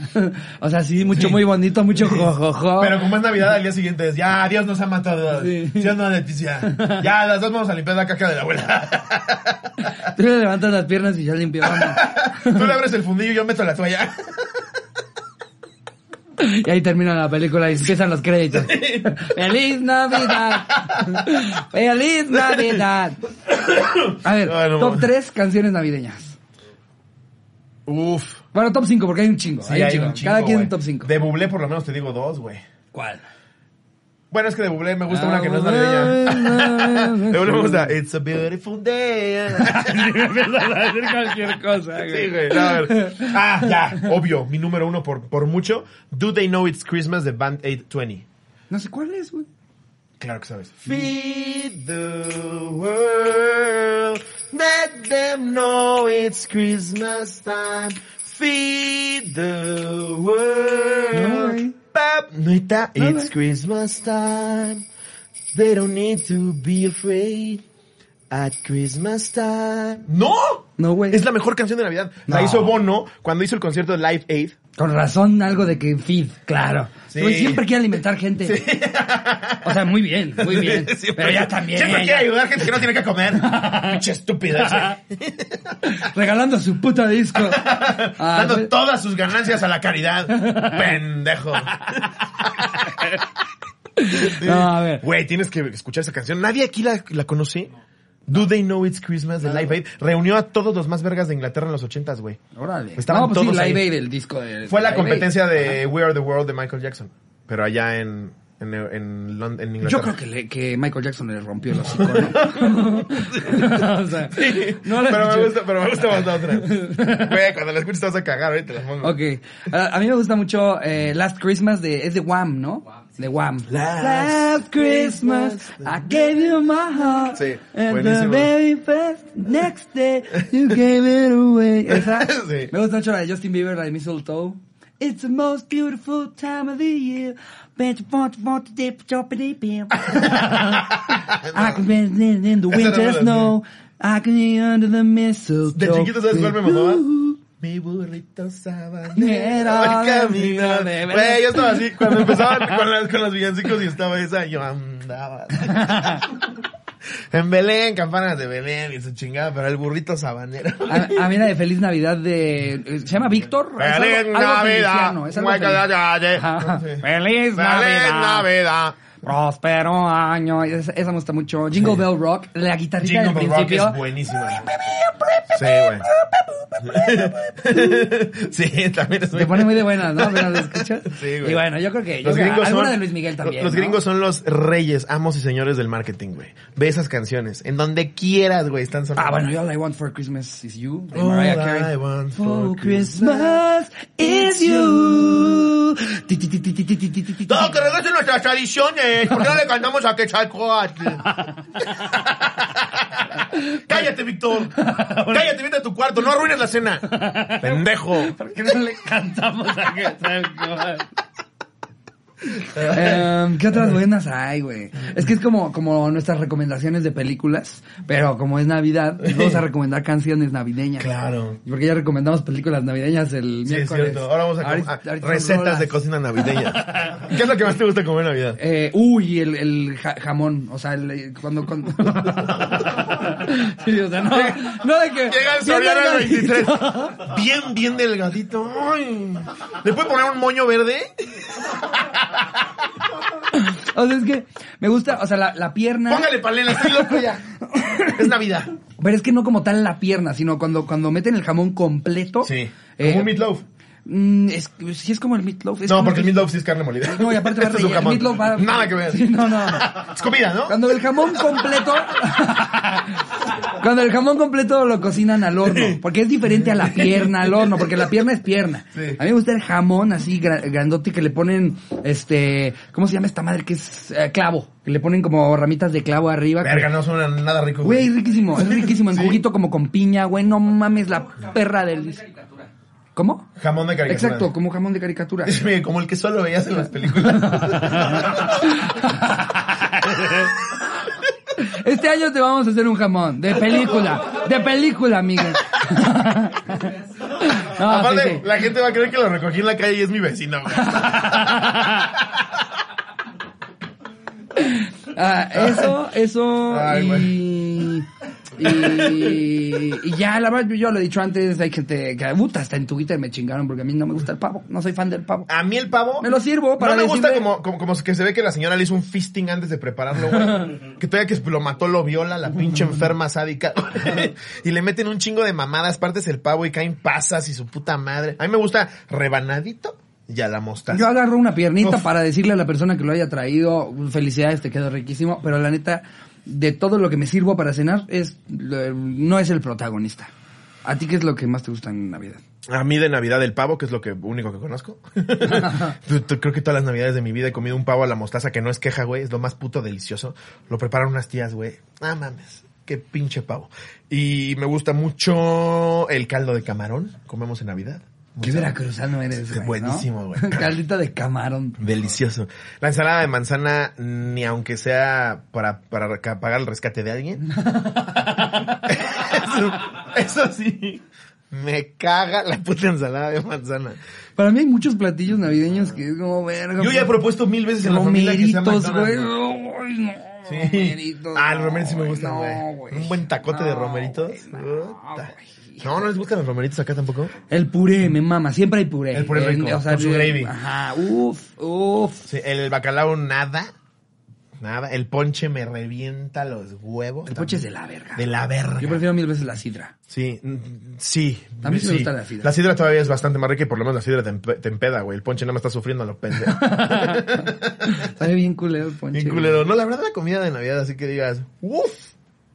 O sea, sí, mucho muy bonito, mucho jojojo. Pero como es Navidad, al día siguiente es, ya, Dios nos ama a todos. Sí. ¿Sí o no, Leticia? Ya, las dos vamos a limpiar la caca de la abuela. Tú le levantas las piernas y ya limpiamos. *laughs* Tú le abres el fundillo y yo meto la toalla. *laughs* Y ahí termina la película y empiezan los créditos. ¡Feliz Navidad! ¡Feliz Navidad! A ver, Ay, no top mames. 3 canciones navideñas. Uf. Bueno, top 5, porque hay un chingo. Sí, hay un hay chingo. un chingo, Cada quien un top 5. De Bublé por lo menos te digo dos, güey. ¿Cuál? Bueno, es que de Bublé me gusta Ah, una que no es navideña. *laughs* De Bublé me gusta It's a beautiful day. Empiezas a decir cualquier cosa, Sí, güey. no, a ver. Ah, ya. Obvio. Mi número uno por, por mucho. Do They Know It's Christmas de Band 820. No sé cuál es, güey. Claro que sabes. Feed the world. Let them know it's Christmas time. Feed the world. No, güey. Pap, No, it's güey. Christmas time. They don't need to be afraid at Christmas time. ¡No! No, güey. Es la mejor canción de Navidad. La No. hizo Bono cuando hizo el concierto de Live Aid. Con razón, algo de que feed, claro. Sí. Siempre quiere alimentar gente. O sea, muy bien, muy bien. Siempre- Pero ya también. Siempre quiere ayudar a gente que no tiene que comer. *laughs* Pinche estúpida. *laughs* sí. Regalando su puta disco. *laughs* Ah, Dando todas sus ganancias a la caridad. Pendejo. No, a ver. Güey, tienes que escuchar esa canción. Nadie aquí la, la conoce. Do They Know It's Christmas de Live Aid. Reunió a todos los más vergas de Inglaterra en los ochentas, güey. Órale. Estaban no, pues sí, todos Live ahí. Aid, el disco de... Fue la Live Aid. competencia de We Are the World de Michael Jackson. Pero allá en, en, en, Lond- en Inglaterra. Yo creo que, le- que Michael Jackson le rompió el hocico, ¿no? *laughs* o sea, no la pero, me gusta, pero me gusta más la otra. Güey, cuando la escuches te vas a cagar, ahorita te la pongo. Ok. A, a mí me gusta mucho eh, Last Christmas de... Es de Wham, ¿no? De Wham. Last Christmas, I gave you my heart. Sí, and the very first next day, you gave it away. Esa. *laughs* Sí. Me gusta mucho la de Justin Bieber, la de Mistletoe. It's the most beautiful time of the year. To want to dip, chop dip. *laughs* I can be in, in the winter snow. I can be under the mistletoe. De chiquito, ¿sabes cuál me mamaba? Mi burrito sabanero Era camina de- Güey, yo estaba así, cuando empezaban con, las, con los villancicos y estaba esa, yo andaba. *laughs* en Belén, campanas de Belén y su chingada, pero el burrito sabanero. A, a mí la de Feliz Navidad de... eh, ¿Se llama Víctor? Algo- Feliz algo Navidad. feliciano, es algo Mueca feliz. Navidad. Próspero año. Esa, esa, me gusta mucho. Jingle sí. Bell Rock, la guitarrita Jingle del Bell principio. Rock es buenísima. Sí, güey. sí, también es Te pone muy de buenas, ¿no? Pero lo escuchas. Sí, güey. Y bueno, yo creo que los yo son, de Luis Miguel también. Los ¿no? gringos son los reyes, amos y señores del marketing, güey. Ve esas canciones. En donde quieras, güey, están sonando. Ah, bueno, yo All I Want for Christmas is You. De All Mariah Carey. All I Want for Christmas is You. Todo que regresen nuestras tradiciones. ¿Por qué no le *laughs* cantamos a Quetzalcóatl? *laughs* Cállate, Víctor. Cállate, vete a tu cuarto. No arruines la cena. Pendejo. ¿Por qué no le cantamos a *laughs* Quetzalcóatl? Em, ¿Qué otras buenas hay, güey? Es que es como, como nuestras recomendaciones de películas, pero como es Navidad, pues vamos a recomendar canciones navideñas. Claro. Porque ya recomendamos películas navideñas el Sí, es miércoles. cierto. Ahora vamos a, Ahorita- a- ahorita recetas de cocina navideña. *laughs* ¿Qué es lo que más te gusta comer en Navidad? Eh, uy, el, el ja- jamón, o sea, el, eh, cuando, cuando... *laughs* *laughs* sí, o sea, no, no de que... Llega el delgadito. 23. Bien, bien delgadito. Ay. ¿Le puede poner un moño verde? O sea, es que me gusta, o sea, la, la pierna... Póngale palena, estoy loco ya. Es Navidad. Pero es que no como tal la pierna, sino cuando, cuando meten el jamón completo. Sí. eh, Como un meatloaf. mm, es, sí es como el meatloaf. es No, porque el meatloaf sí es carne molida. No, y aparte va Este es un jamón. el meatloaf va- Nada que ver. Sí, no, no. Es comida, ¿no? Cuando el jamón completo... *laughs* cuando el jamón completo lo cocinan al horno. Porque es diferente a la pierna al horno, porque la pierna es pierna. Sí. A mí me gusta el jamón así gra- grandote que le ponen, este... ¿Cómo se llama esta madre? Que es eh, clavo. Que le ponen como ramitas de clavo arriba. Verga, no suena nada rico. Güey, es riquísimo, es *laughs* riquísimo. En Sí. juguito como con piña, güey. No mames, la perra del... ¿Cómo? Jamón de caricatura. Exacto, como jamón de caricatura. *laughs* Es como el que solo veías en las películas. *laughs* Este año te vamos a hacer un jamón. De película. De película, Miguel. *laughs* No, Aparte, sí, sí. la gente va a creer que lo recogí en la calle y es mi vecino. *laughs* Ah, eso, eso Ay, y, y, y ya, la verdad, yo, lo he dicho antes, hay gente que, puta, hasta en Twitter me chingaron porque a mí no me gusta el pavo, no soy fan del pavo. A mí el pavo. Me lo sirvo para No me gusta como, como, como que se ve que la señora le hizo un fisting antes de prepararlo, güey. *laughs* que todavía que lo mató, lo viola, la pinche enferma sádica. *laughs* y le meten un chingo de mamadas, partes el pavo y caen pasas y su puta madre. A mí me gusta rebanadito y a la mostaza. Yo agarro una piernita Uf. para decirle a la persona que lo haya traído, felicidades, te quedó riquísimo, pero la neta, de todo lo que me sirvo para cenar, es no es el protagonista. ¿A ti qué es lo que más te gusta en Navidad? A mí de Navidad el pavo, que es lo que único que conozco. *laughs* Creo que todas las Navidades de mi vida he comido un pavo a la mostaza que no es queja, güey. Es lo más puto delicioso. Lo preparan unas tías, güey. Ah, mames. Qué pinche pavo. Y me gusta mucho el caldo de camarón. Comemos en Navidad. Qué veracruzano eres, güey. Buenísimo, güey. *laughs* Caldito de camarón. Delicioso. La ensalada de manzana, ni aunque sea para, para pagar el rescate de alguien. *laughs* eso, eso sí. Me caga la puta ensalada de manzana. Para mí hay muchos platillos navideños que es como verga. Yo ya he propuesto mil veces en la familia que sea Romeritos, güey. No. Sí. Romeritos, Ah, los no, romeritos sí me gustan, no, güey. Un buen tacote de romeritos. No. No, les gustan los romeritos acá tampoco. El puré, me mama, siempre hay puré. El puré rico, con su gravy. Ajá, uf, uf. Sí, el bacalao nada. Nada. El ponche me revienta los huevos. El ponche es de la verga. De la verga. Yo prefiero mil veces la sidra. Sí, mm, sí. A mí sí me gusta la sidra. La sidra todavía es bastante más rica y por lo menos la sidra te, empe- te empeda, güey. El ponche nada más está sufriendo a lo pendejo. *laughs* Sabe bien culero el ponche. Bien güey. culero. No, la verdad la comida de Navidad, así que digas, uff.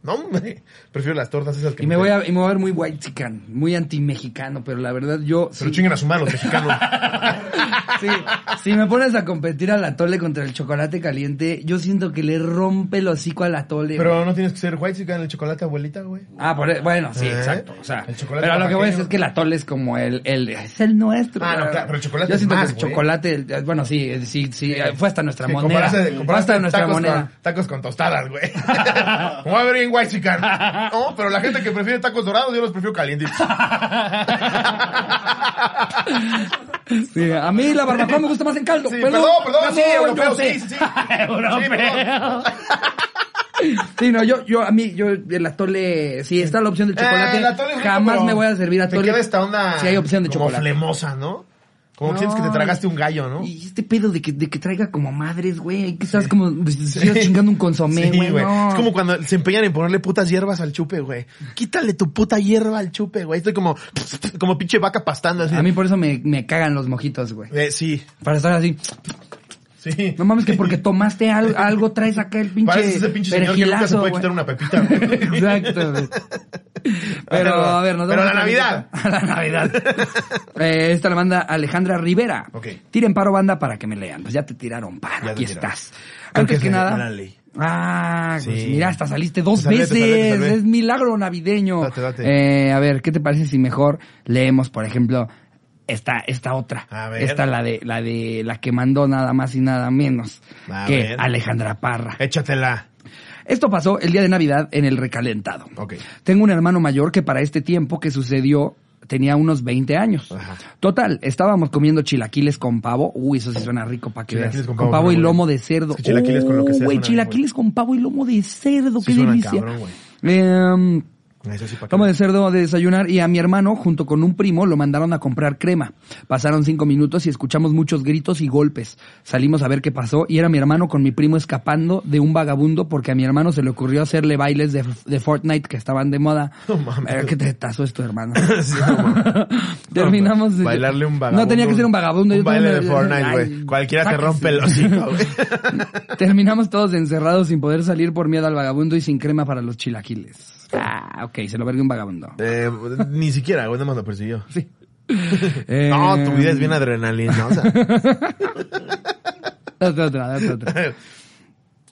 No, hombre. Prefiero las tortas esas que Y me voy a, y me voy a ver muy white chican, muy anti-mexicano, pero la verdad yo... Pero sí- chinguen a su los mexicanos. *laughs* Sí, si me pones a competir al atole contra el chocolate caliente, yo siento que le rompe el hocico al atole. Pero no tienes que ser white chican el chocolate abuelita, güey. Ah, por, bueno, sí, ¿Eh? exacto. O sea, El chocolate pero lo que voy a decir es que el atole es como el, el es el nuestro. Ah, no, claro, pero el chocolate Yo es siento más, que el chocolate, el- bueno, sí, sí, sí, fue hasta nuestra moneda. compararse- Fue compararse hasta nuestra tacos moneda. Con, tacos con tostadas, güey. *laughs* Como white chican. *laughs* No, pero la gente que prefiere tacos dorados, yo los prefiero calientes. Sí, a mí la barbacoa me gusta más en caldo. Sí, pero- perdón, perdón, *laughs* sí, europeo, sí, sí, sí. Europeo. Sí, no, yo, yo, a mí, yo, el atole, si está la opción de chocolate, Eh, rico, jamás me voy a servir atole. queda esta onda. Si hay opción de como chocolate. flemosa, ¿no? Como que No. sientes que te tragaste un gallo, ¿no? Y este pedo de que, de que traiga como madres, güey, que estás como, estás *laughs* chingando un consomé, Sí, güey, no. Es como cuando se empeñan en ponerle putas hierbas al chupe, güey. Quítale tu puta hierba al chupe, güey. Estoy como, *laughs* como pinche vaca pastando así. A mí por eso me, me cagan los mojitos, güey. Eh, sí, Para estar así. Sí. No mames que porque tomaste al- *laughs* algo traes acá el pinche Pareces ese pinche señor que nunca se puede quitar una pepita. *laughs* Exacto. Pero, a ver, nos pero vamos la a Navidad. A *laughs* la Navidad. Eh, esta la manda Alejandra Rivera. Ok. Tiren paro banda para que me lean. Pues ya te tiraron paro. Ya Aquí estás. Antes que nada. la ley. Ah, pues mira, hasta saliste dos veces. Es milagro navideño. Date, date. Eh, a ver, ¿qué te parece si mejor leemos, por ejemplo, esta, esta otra? A ver. Esta, la de, la de la que mandó nada más y nada menos A que ver. Alejandra Parra. Échatela. Esto pasó el día de Navidad en el recalentado. Ok. Tengo un hermano mayor que para este tiempo que sucedió tenía unos 20 años. Ajá. Total, estábamos comiendo chilaquiles con pavo. Uy, eso sí suena rico para que veas. Chilaquiles Con con pavo, pavo, y lomo de cerdo. Es que chilaquiles con lo que sea Güey, chilaquiles con pavo y lomo de cerdo, Sí qué delicia. cabrón, güey. Sí, Lomo de cerdo de desayunar y a mi hermano, junto con un primo, lo mandaron a comprar crema. Pasaron cinco minutos y escuchamos muchos gritos y golpes. Salimos a ver qué pasó y era mi hermano con mi primo escapando de un vagabundo porque a mi hermano se le ocurrió hacerle bailes de, de Fortnite que estaban de moda. *laughs* No mames. Eh, ¿Qué te tazo es tu hermano? *laughs* Sí, no, mames. *laughs* Terminamos. No, bailarle un vagabundo. No tenía que ser un vagabundo. Un yo baile también- de Fortnite, güey. Cualquiera te rompe el hocico, güey. Terminamos todos encerrados sin poder salir por miedo al vagabundo y sin crema para los chilaquiles. Ah, ok, se lo vergue un vagabundo. Eh, ni siquiera, güey, nada más lo persiguió. Sí. *laughs* No, Eh, tu vida es bien adrenalinosa. *laughs* Date otra, date otra.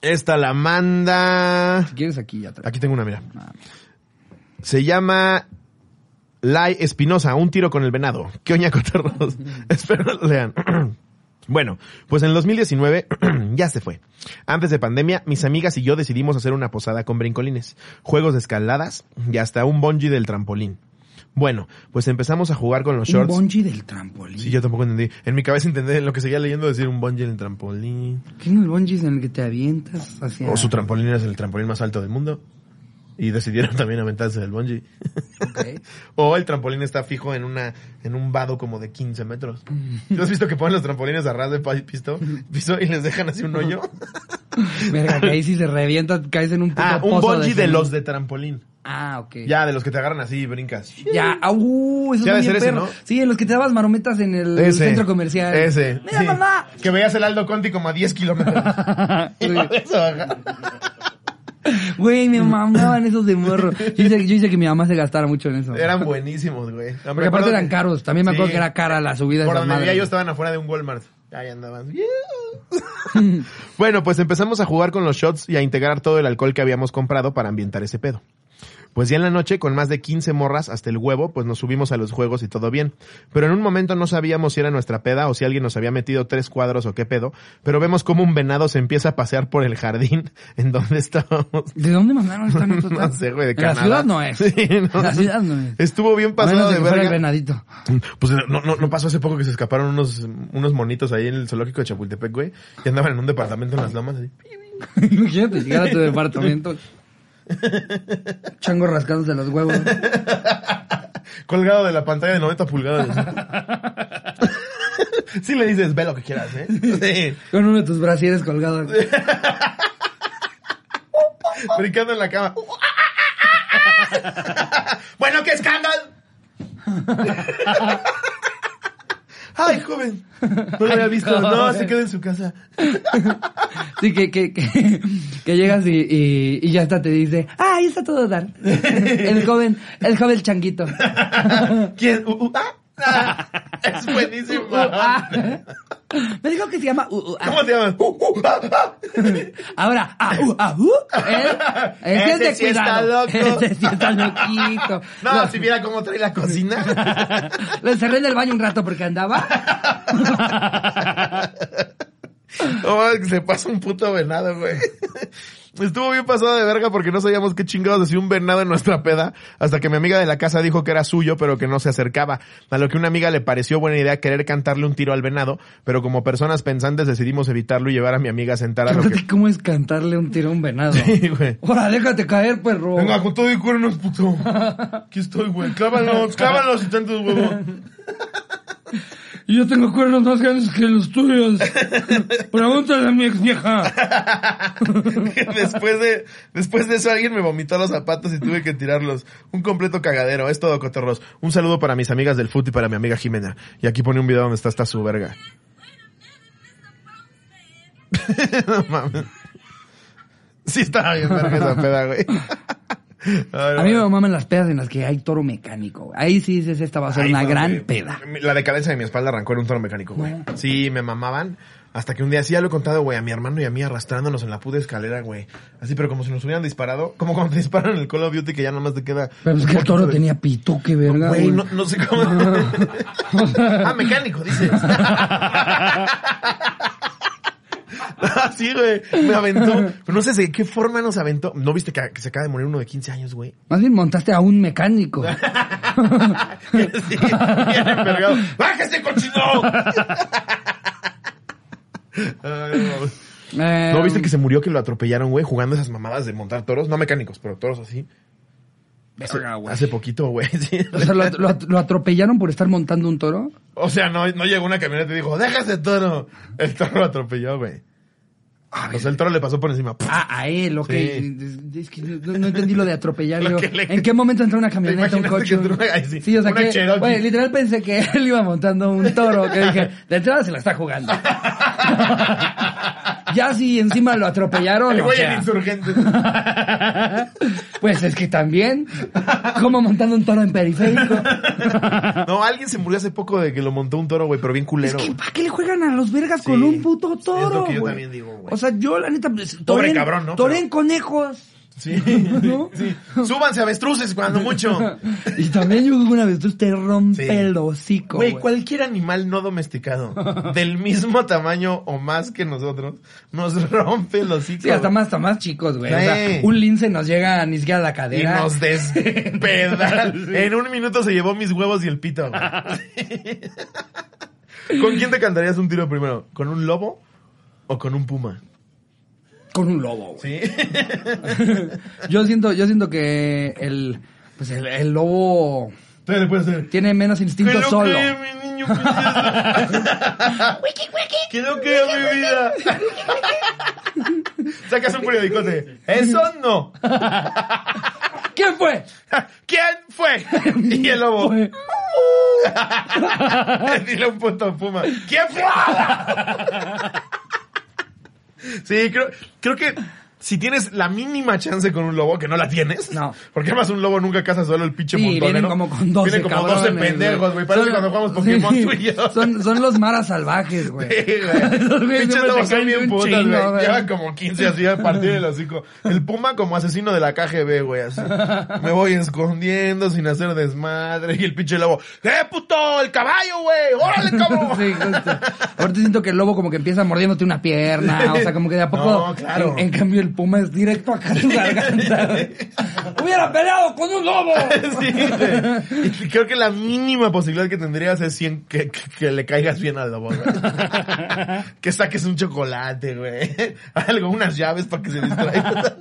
Esta la manda. Si quieres aquí ya te Aquí tengo una, mira. Ah. Se llama Lai Espinosa, un tiro con el venado. ¿Qué oña cotorros? *laughs* Espero lean. *clears throat* Bueno, pues en el 2019 *clears throat* ya se fue. Antes de pandemia, mis amigas y yo decidimos hacer una posada con brincolines, juegos de escaladas y hasta un bungee del trampolín. Bueno, pues empezamos a jugar con los Un shorts. bungee del trampolín. Sí, yo tampoco entendí. En mi cabeza entendí lo que seguía leyendo decir un bungee en el trampolín. ¿Qué no el bungee es en el que te avientas hacia... O su trampolín es el trampolín más alto del mundo. Y decidieron *laughs* también aventarse del bungee. Ok. *laughs* o el trampolín está fijo en una en un vado como de 15 metros. *laughs* ¿Tú has visto que ponen los trampolines a ras de piso, piso y les dejan así un hoyo? Verga, que ahí si se revienta, caes en un puto ah, un bungee de los de trampolín. Ah, ok. Ya, de los que te agarran así y brincas. Ya, ah, uh, eso es ese. ¿no? Sí, en los que te dabas marometas en el Ese. centro comercial. Ese. Mira, sí. mamá. Que veías el Aldo Conti como a 10 kilómetros. Sí. Güey, me *laughs* mamaban esos de morro. Yo hice, yo hice que mi mamá se gastara mucho en eso. Eran buenísimos, güey. Me Porque aparte eran que- caros. También me acuerdo Sí. que era cara la subida Por donde vivía yo estaban afuera de un Walmart. Ahí andaban. *laughs* bueno, pues empezamos a jugar con los shots y a integrar todo el alcohol que habíamos comprado para ambientar ese pedo. Pues ya en la noche, con más de 15 morras hasta el huevo, pues nos subimos a los juegos y todo bien. Pero en un momento no sabíamos si era nuestra peda o si alguien nos había metido tres cuadros o qué pedo. Pero vemos como un venado se empieza a pasear por el jardín *laughs* en donde estábamos. ¿De dónde mandaron esta nota? *laughs* No sé, güey, de En la Canadá. ciudad no es. *laughs* Sí, no. La ciudad no es. Estuvo bien pasado de fuera el verga. venadito. Pues no, no, no pasó hace poco que se escaparon unos, unos monitos ahí en el zoológico de Chapultepec, güey, y andaban en un departamento en las lomas así. Imagínate llegar a tu departamento. Chango rascándose los huevos. *laughs* Colgado de la pantalla de 90 pulgadas. sí le dices, ve lo que quieras, ¿eh? Sí. Con uno de tus brasieres colgados. *laughs* Brincando en la cama. *laughs* bueno, qué escándalo. Ay, joven. No lo había visto. No, se queda en su casa. Sí, que, que, que, *laughs* que llegas y, y, y ya está, te dice, ah, ahí está todo dar. *laughs* El joven, el joven changuito. *laughs* ¿Quién? Uh, uh, ah. Es buenísimo. Uh, ah. Me dijo que se llama uh, uh, ah. ¿Cómo? Uh, uh, ah, ah. Ahora, ah, uh, ah, uh, él, ese, es de Ese sí está cuidado. loco. Ese sí está loquito. No, Lo- si viera cómo trae la cocina. Lo encerré en el baño un rato porque andaba. Oh, se pasa un puto venado, güey. Estuvo bien pasado de verga porque no sabíamos qué chingados decía un venado en nuestra peda, hasta que mi amiga de la casa dijo que era suyo, pero que no se acercaba. A lo que una amiga le pareció buena idea querer cantarle un tiro al venado, pero como personas pensantes decidimos evitarlo y llevar a mi amiga a sentar a lo que... ¿Cómo es cantarle un tiro a un venado? Sí, güey. Ahora, déjate caer, perro. Venga, con todo y cuernos, puto. *laughs* Aquí estoy, güey. Clávalos, clávalos y tantos huevos. *laughs* Y yo tengo cuernos más grandes que los tuyos. *laughs* Pregúntale a mi ex vieja. *laughs* después de, después de eso alguien me vomitó los zapatos y tuve que tirarlos. Un completo cagadero. Es todo, cotorros. Un saludo para mis amigas del fut y para mi amiga Jimena. Y aquí pone un video donde está hasta su verga. *laughs* no mames. Sí estaba bien verga esa peda, güey. A mí me maman las pedas en las que hay toro mecánico. Ahí sí dices, esta va a ser Ay, una no, gran güey. peda. La decadencia de mi espalda arrancó en un toro mecánico, güey. Sí, me mamaban. Hasta que un día, sí ya lo he contado, güey, a mi hermano y a mí arrastrándonos en la puta escalera, güey. Así, pero como si nos hubieran disparado. Como cuando te disparan en el Call of Duty que ya nomás te queda... Pero es que el toro de- tenía pito, qué verga. Güey, güey. no, no sé cómo... *laughs* ah, mecánico, dices. *laughs* Ah, *laughs* sí, güey. Me aventó. Pero no sé de qué forma nos aventó. ¿No viste que, que se acaba de morir uno de 15 años, güey? Más bien montaste a un mecánico. *laughs* sí, bien envergado. ¡Bájese, cochino! No. *laughs* Eh, ¿No viste que se murió que lo atropellaron, güey? Jugando esas mamadas de montar toros. No mecánicos, pero toros así. Hace, hace poquito, güey. sí. O sea, ¿lo, lo, lo atropellaron por estar montando un toro? O sea, no, no llegó una camioneta y dijo, déjase toro. El toro lo atropelló, güey. O sea, el toro le pasó por encima. Ah, a él, ok. Sí. Es- que no, no entendí lo de atropellar. Lo le- ¿En qué momento entró una camioneta, un coche? ay, sí, o sea una que, Cherokee. güey, literal pensé que *laughs* él iba montando un toro, que dije, de entrada se la está jugando. *laughs* ya si encima lo atropellaron, El o güey sea, en insurgente. *laughs* pues es que también, como montando un toro en periférico. *laughs* No, alguien se murió hace poco de que lo montó un toro, güey, pero bien Es culero. que, ¿para qué le juegan a los vergas con un puto es toro? lo que yo güey? también digo, güey. O sea, yo la neta, pues, Pobre toren- cabrón, ¿no? toren Pero- conejos. Sí, *laughs* ¿No? *laughs* sí. Súbanse avestruces cuando mucho. *laughs* y también yo una vez te rompe Sí. el hocico. Güey, cualquier animal no domesticado, del mismo tamaño o más que nosotros, nos rompe el hocico. Sí, hasta más, hasta más chicos, güey. O sea, un lince nos llega ni siquiera a la Y cadera. nos despeda. En un minuto se llevó mis huevos y el pito. ¿Con quién te cantarías un tiro primero? ¿Con un lobo o con un puma? Con un lobo, güey. ¿Sí? *laughs* Yo siento, yo siento que el, pues el, el lobo le puedes hacer. tiene menos instinto ¿Qué lo solo. que, mi niño lo que, mi vida? Sacas un periodicote. Eso no. ¿Quién fue? ¿Quién fue? *laughs* Y el lobo. Fue- *laughs* Dile un puto puma. ¿Quién fue? Sí, creo, creo que si tienes la mínima chance con un lobo, que no la tienes. No. Porque además un lobo nunca caza solo el pinche Sí, montonero. vienen como con 12 Vienen como cabrones, 12 pendejos, güey. Parece Son- cuando jugamos Pokémon sí, tú y yo. Son, son los maras salvajes, güey. *laughs* Sí, güey. *laughs* Pinches lobos son bien putas, güey. Llevan como 15 así a partir del hocico. El puma como asesino de la KGB, güey, así. Me voy escondiendo sin hacer desmadre. Y el pinche lobo, ¡eh, puto! ¡El caballo, güey! ¡Órale, cabrón! *laughs* Sí, justo. Ahorita siento que el lobo como que empieza mordiéndote una pierna, o sea, como que de a poco... No, claro. En, en cambio el puma es directo acá a tu *laughs* garganta. ¡Hubiera peleado con un lobo! *laughs* Sí, güey. Y creo que la mínima posibilidad que tendrías es cien- que, que, que le caigas bien al lobo, güey. *laughs* Que saques un chocolate, güey. Algo, unas llaves para que se distraiga.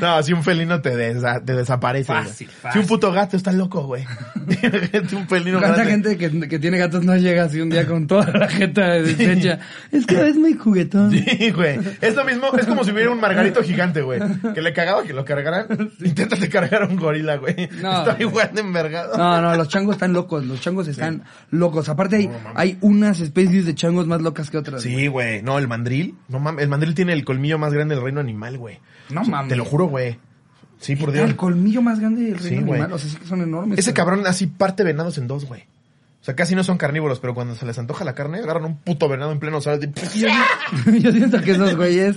No, si un felino te, desa- te desaparece. Fácil, Si un puto gato está loco, güey. *laughs* un felino ¿Cuánta grande. gente que, que tiene gatos no llega así un día con toda la jeta deshecha? Es que es muy juguetón. Sí, güey. Es lo mismo, es como si hubiera un margarito gigante, güey. Que le cagaba que lo cargaran. Inténtate cargar a un gorila, güey. No. Está igual de envergado. No, no, los changos están locos, los changos están locos. Aparte hay, hay unas especies de changos más locas que otras. Sí, güey. No, el mandril. No mames. El mandril tiene el colmillo más grande del reino animal, güey. No Sí, mames. Lo juro, güey. Sí, por Dios. El colmillo más grande del Sí, reino güey. animal. O sea, sí que son enormes. Ese pero- cabrón así parte venados en dos, güey. O sea, casi no son carnívoros, pero cuando se les antoja la carne, agarran un puto venado en pleno sol. y- *laughs* Yo, yo siento que esos güeyes,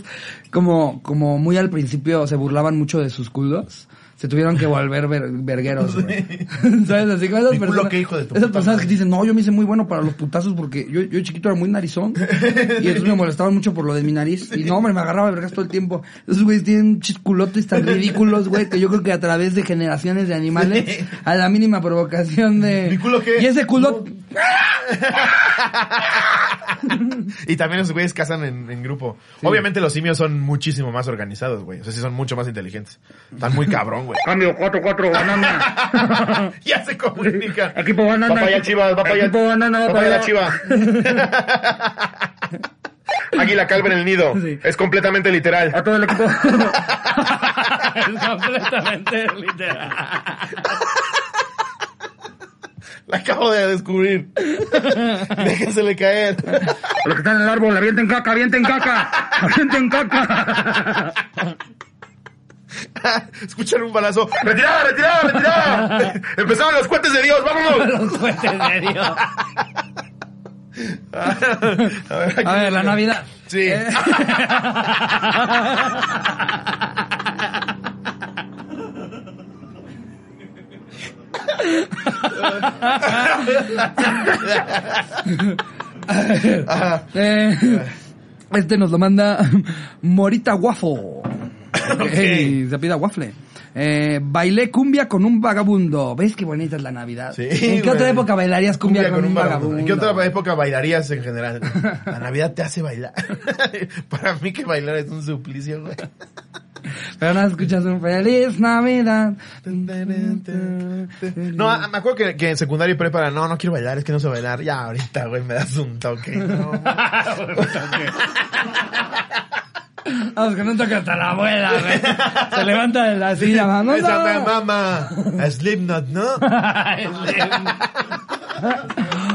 como, como muy al principio se burlaban mucho de sus culos, se tuvieron que *laughs* volver ver- vergueros, güey. *laughs* ¿Sabes? Así como esas Mi personas, qué hijo de tu esas personas que dicen, no, yo me hice muy bueno para los putazos porque yo, yo chiquito era muy narizón y entonces me *laughs* molestaban mucho por lo de mi nariz y no, hombre, me agarraba vergas todo el tiempo. Esos güeyes tienen chisculotes tan ridículos, güey, que yo creo que a través de generaciones de animales, a la mínima provocación de... ¿Mi culo qué? Y ese culo... y también esos güeyes cazan en, en grupo. Obviamente los simios son muchísimo más organizados, güey. O sea, sí son mucho más inteligentes. Están muy cabrón, güey. Cambio 4-4 banana. *laughs* ya se comunican. Equipo banana. Va para allá, Chivas, va para allá. Equipo banana, va Va para allá. allá, Chiva. *laughs* Águila calva en el nido. Sí. Es completamente literal. A todo el equipo. es *laughs* completamente literal. La acabo de descubrir. Déjensele caer. Los que están en el árbol, avienten caca, avienten caca. Avienten caca. *laughs* Escuchan un balazo. ¡Retirada, retirada, retirada! *laughs* Empezaron los cuentes de Dios, vámonos. Los cohetes de Dios. *laughs* A ver, aquí- A ver, la Navidad. Sí. Eh, eh, este nos lo manda Morita Waffle. *laughs* Se pida waffle. Eh, bailé cumbia con un vagabundo. ¿Ves qué bonita es la Navidad? Sí, ¿En qué otra época bailarías cumbia, con, un vagabundo? ¿En qué otra época bailarías en general? La Navidad te hace bailar. *laughs* Para mí que bailar es un suplicio, güey. Pero no escuchas un feliz Navidad. No, a- me acuerdo que, que en secundaria y prepa, no, no quiero bailar, es que no sé bailar. Ya, ahorita, güey, me das un toque. *laughs* No, Vamos, que no toca hasta la abuela, güey. Se levanta de la silla, vamos. Esa me mama. Slipknot, ¿no?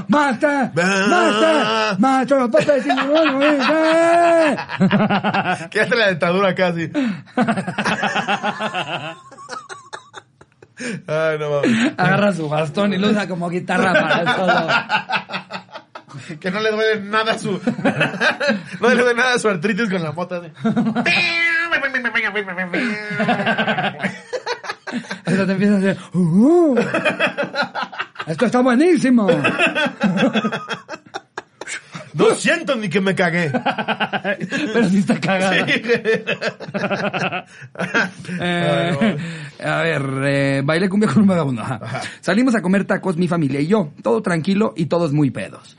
¡Basta! ¡Basta! ¡Macho, los papeles sin! ¡Eh! Quédate la dentadura casi. *laughs* Ay, no mames. Agarra su bastón y lo usa como guitarra para solo. *laughs* Que no le duele nada su. *laughs* no le duele nada su artritis con la mota. de- Hasta te empieza a hacer... "Uh, ¡Esto está buenísimo! No siento ni que me cagué. *laughs* Pero sí está cagada. Eh, a ver, eh, bailé cumbia con un vagabundo. ajá. Salimos a comer tacos mi familia y yo, todo tranquilo y todos muy pedos.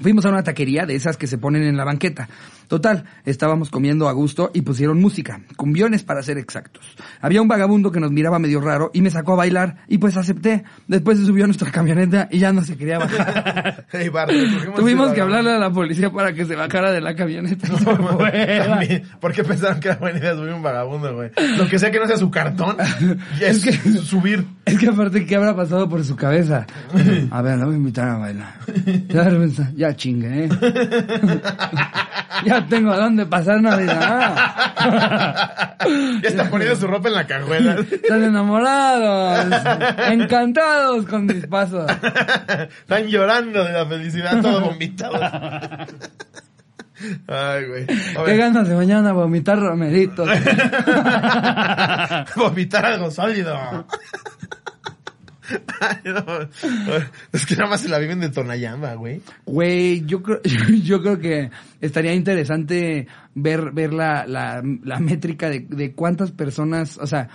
Fuimos a una taquería de esas que se ponen en la banqueta. Total, estábamos comiendo a gusto y pusieron música, cumbiones para ser exactos. Había un vagabundo que nos miraba medio raro y me sacó a bailar y pues acepté. Después se subió a nuestra camioneta y ya no se quería bajar. *laughs* Hey, Bart, recogimos Tuvimos que hablarle a la policía para que se bajara de la camioneta. *laughs* También, ¿Por qué pensaron que era buena idea subir un vagabundo, güey? Lo que sea que no sea su cartón, *laughs* es, Es que- subir. Es que aparte, ¿qué habrá pasado por su cabeza? A ver, voy a invitar a bailar. Ya, ya chingue, ¿eh? ya tengo a dónde pasar Navidad. *laughs* Ya está poniendo su ropa en la cajuela. Están enamorados, encantados con mis pasos. Están llorando de la felicidad, todos vomitados. Ay, güey. Qué ganas de mañana vomitar romeritos. *laughs* vomitar algo sólido. Ay, no. Es que nada más se la viven de Tonayamba, güey. Güey, yo creo, *laughs* yo creo que estaría interesante ver, ver la, la, la métrica de, de cuántas personas, o sea,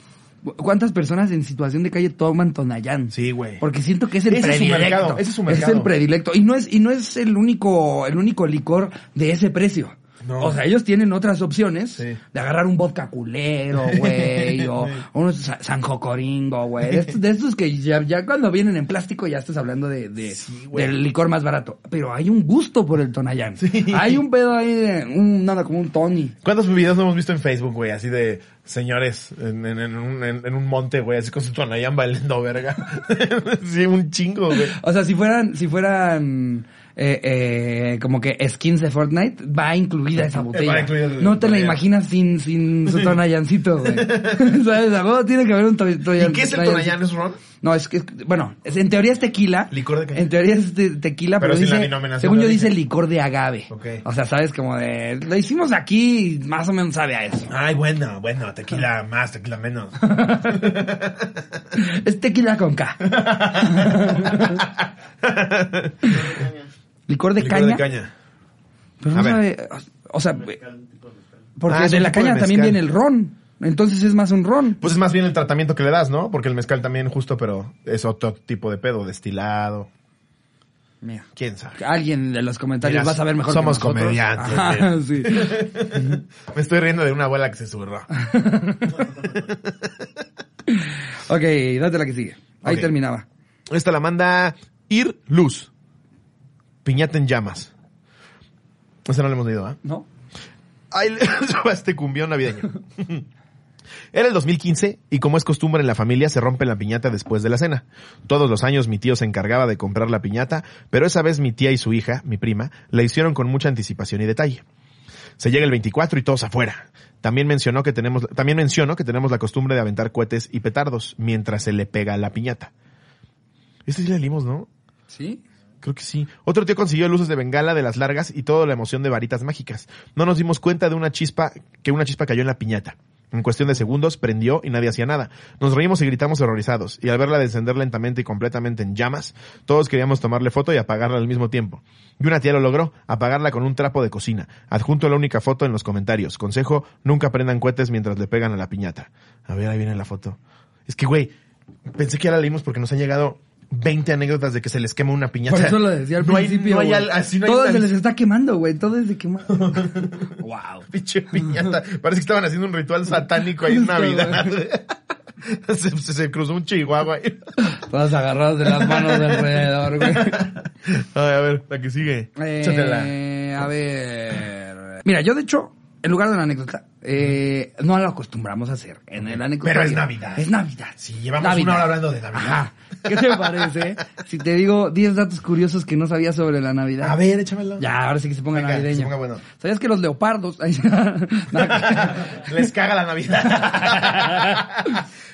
cuántas personas en situación de calle toman Tonayán. Sí, güey. Porque siento que es el Ese es su predilecto. mercado, ese es su mercado. el predilecto. Y no es, y no es el único, el único licor de ese precio. No. O sea, ellos tienen otras opciones Sí. de agarrar un vodka culero, *laughs* güey, o un sa- sanjocoringo, güey. De estos, de estos que ya, ya cuando vienen en plástico ya estás hablando de, de- del licor más barato. Pero hay un gusto por el Tonayán. Hay un pedo ahí de un, nada, como un Tony. ¿Cuántos videos no hemos visto en Facebook, güey? Así de señores en, en- en un, en- en un monte, güey, así con su tonayán bailando verga. *laughs* sí, un chingo, güey. O sea, si fueran, si furan eh, eh, como que skins de Fortnite, va incluida esa botella. Va incluida el- no te la imaginas sin, sin su tonayancito, güey. *laughs* ¿Sabes? A tiene que haber un to- tonayan- ¿Y qué es el tonayán? ¿Es ron? No, es que, bueno, es- en teoría es tequila. Licor de caña. En teoría es tequila, Pero pero, sin la dice, denominación según yo dice licor de agave. Ok. O sea, sabes, como de, lo hicimos aquí y más o menos sabe a eso. Ay, bueno, bueno, tequila más, tequila menos. *laughs* es tequila con K. *laughs* licor de Licor caña. de caña. Pero A no ver. sabe, o sea, porque Ah, de la de caña también viene el ron. Entonces es más un ron. Pues es más bien el tratamiento que le das, ¿no? Porque el mezcal también justo, pero es otro tipo de pedo, destilado. Mira. ¿Quién sabe? Alguien de los comentarios Mira, va a saber mejor somos que nosotros. comediantes, Ajá, mira. sí. *laughs* Me estoy riendo de una abuela que se zurró. *laughs* Ok, date la que sigue. Ahí Ok. terminaba. Esta la manda Ir Luz. Piñata en llamas. Esta no la hemos leído, ¿ah? ¿No? Ahí le *laughs* va este cumbión navideño. Era el 2015 y como es costumbre en la familia se rompe la piñata después de la cena. Todos los años mi tío se encargaba de comprar la piñata, pero esa vez mi tía y su hija, mi prima, la hicieron con mucha anticipación y detalle. Se llega el 24 y todos afuera. También mencionó que tenemos, también mencionó que tenemos la costumbre de aventar cohetes y petardos mientras se le pega la piñata. Este sí le leímos, ¿no? ¿Sí? Creo que sí. Otro tío consiguió luces de bengala de las largas y toda la emoción de varitas mágicas. No nos dimos cuenta de una chispa, que una chispa cayó en la piñata. En cuestión de segundos prendió y nadie hacía nada. Nos reímos y gritamos horrorizados, y al verla descender lentamente y completamente en llamas, todos queríamos tomarle foto y apagarla al mismo tiempo. Y una tía lo logró, apagarla con un trapo de cocina. Adjunto la única foto en los comentarios. Consejo, nunca prendan cohetes mientras le pegan a la piñata. A ver, ahí viene la foto. Es que, güey, pensé que ya la leímos porque nos han llegado 20 anécdotas de que se les quema una piñata. Por eso lo decía al No hay- principio. no hay al- así no hay Todo una- se les está quemando, güey. Todo es de quemar. wow. *laughs* Pinche piñata. Parece que estaban haciendo un ritual satánico ahí en Navidad. *laughs* se, se- se cruzó un chihuahua ahí. Todas agarradas de las manos de alrededor, güey. *laughs* Ay, a ver, la que sigue. Échatela. Eh, a ver. Mira, yo de hecho, en lugar de una anécdota, eh, no lo acostumbramos a hacer. En el anécdota. Pero es Navidad. Es Navidad. Sí, llevamos una hora hablando de Navidad. Ajá. ¿Qué te parece? *laughs* si te digo 10 datos curiosos que no sabías sobre la Navidad. A ver, échamelo. Ya, ahora sí que se ponga Venga, navideño. se ponga bueno. ¿Sabías que los leopardos... *laughs* *laughs* Les caga la Navidad.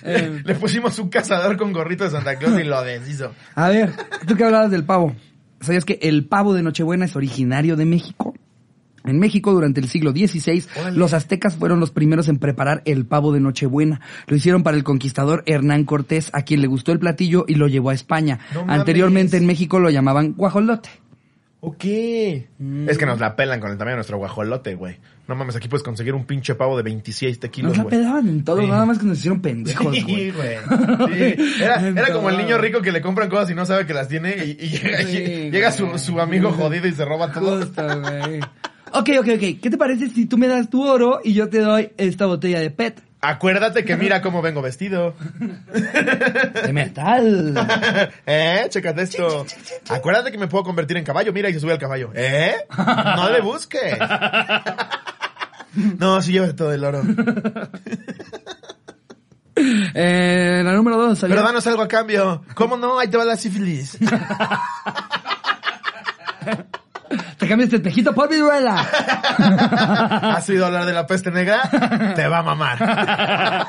Eh. Le pusimos un cazador con gorrito de Santa Claus y lo deshizo. A ver, tú que hablabas del pavo. ¿Sabías que el pavo de Nochebuena es originario de México? En México, durante el siglo XVI, Órale. los aztecas fueron los primeros en preparar el pavo de Nochebuena. Lo hicieron para el conquistador Hernán Cortés, a quien le gustó el platillo y lo llevó a España. No. Anteriormente en México lo llamaban guajolote. Ok. Es que nos la pelan con el tamaño de nuestro guajolote, güey. No mames, aquí puedes conseguir un pinche pavo de 26 kilos, Nos la güey. pedaban en todo, Sí. nada más que nos hicieron pendejos, Sí, güey. *laughs* Sí. Era, era como el niño rico que le compran cosas y no sabe que las tiene y, y llega, Sí, llega güey. su, su amigo jodido y se roba todo. Justo, güey. *laughs* Ok, ok, ok. ¿Qué te parece si tú me das tu oro y yo te doy esta botella de PET? Acuérdate que mira cómo vengo vestido. *laughs* De metal. *laughs* ¿Eh? Chécate esto. Acuérdate que me puedo convertir en caballo. Mira y se sube al caballo. ¿Eh? No le busques. *laughs* No, sí lleva todo el oro. Eh, la número dos. Pero danos algo a cambio. ¿Cómo no? Ahí te va la sífilis. Te cambiaste el espejito por viruela. *laughs* ¿Has oído hablar de la peste negra? Te va a mamar.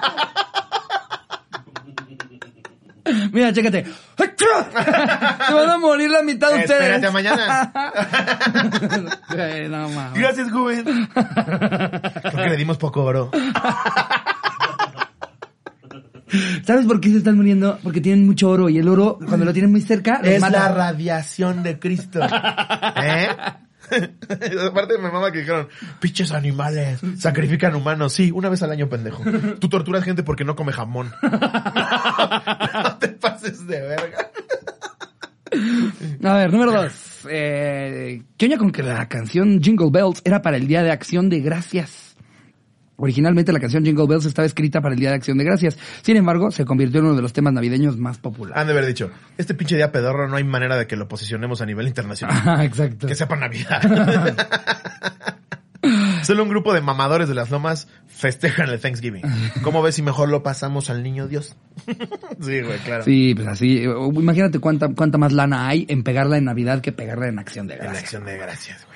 Mira, chécate. Se van a morir la mitad de ustedes. Espérate a mañana. *laughs* Güey, no mames. Gracias, joven. Creo que le dimos poco oro. ¿Sabes por qué se están muriendo? Porque tienen mucho oro y el oro, cuando lo tienen muy cerca, Es mata. la radiación de Cristo. ¿Eh? *laughs* Aparte me mama que dijeron, pinches animales, sacrifican humanos. Sí, una vez al año, pendejo. Tú torturas gente porque no come jamón. *laughs* no te pases de verga. A ver, número dos. Eh, ¿Qué oña con que la canción Jingle Bells era para el Día de Acción de Gracias? Originalmente la canción Jingle Bells estaba escrita para el Día de Acción de Gracias. Sin embargo, se convirtió en uno de los temas navideños más populares. Han de haber dicho, este pinche día pedorro no hay manera de que lo posicionemos a nivel internacional. *laughs* Ah, exacto. Que sepa Navidad. *laughs* Solo un grupo de mamadores de las lomas festejan el Thanksgiving. ¿Cómo ves si mejor lo pasamos al niño Dios? *laughs* sí, güey, claro. Sí, pues así. Imagínate cuánta, cuánta más lana hay en pegarla en Navidad que pegarla en Acción de En Gracias. acción de gracias, güey.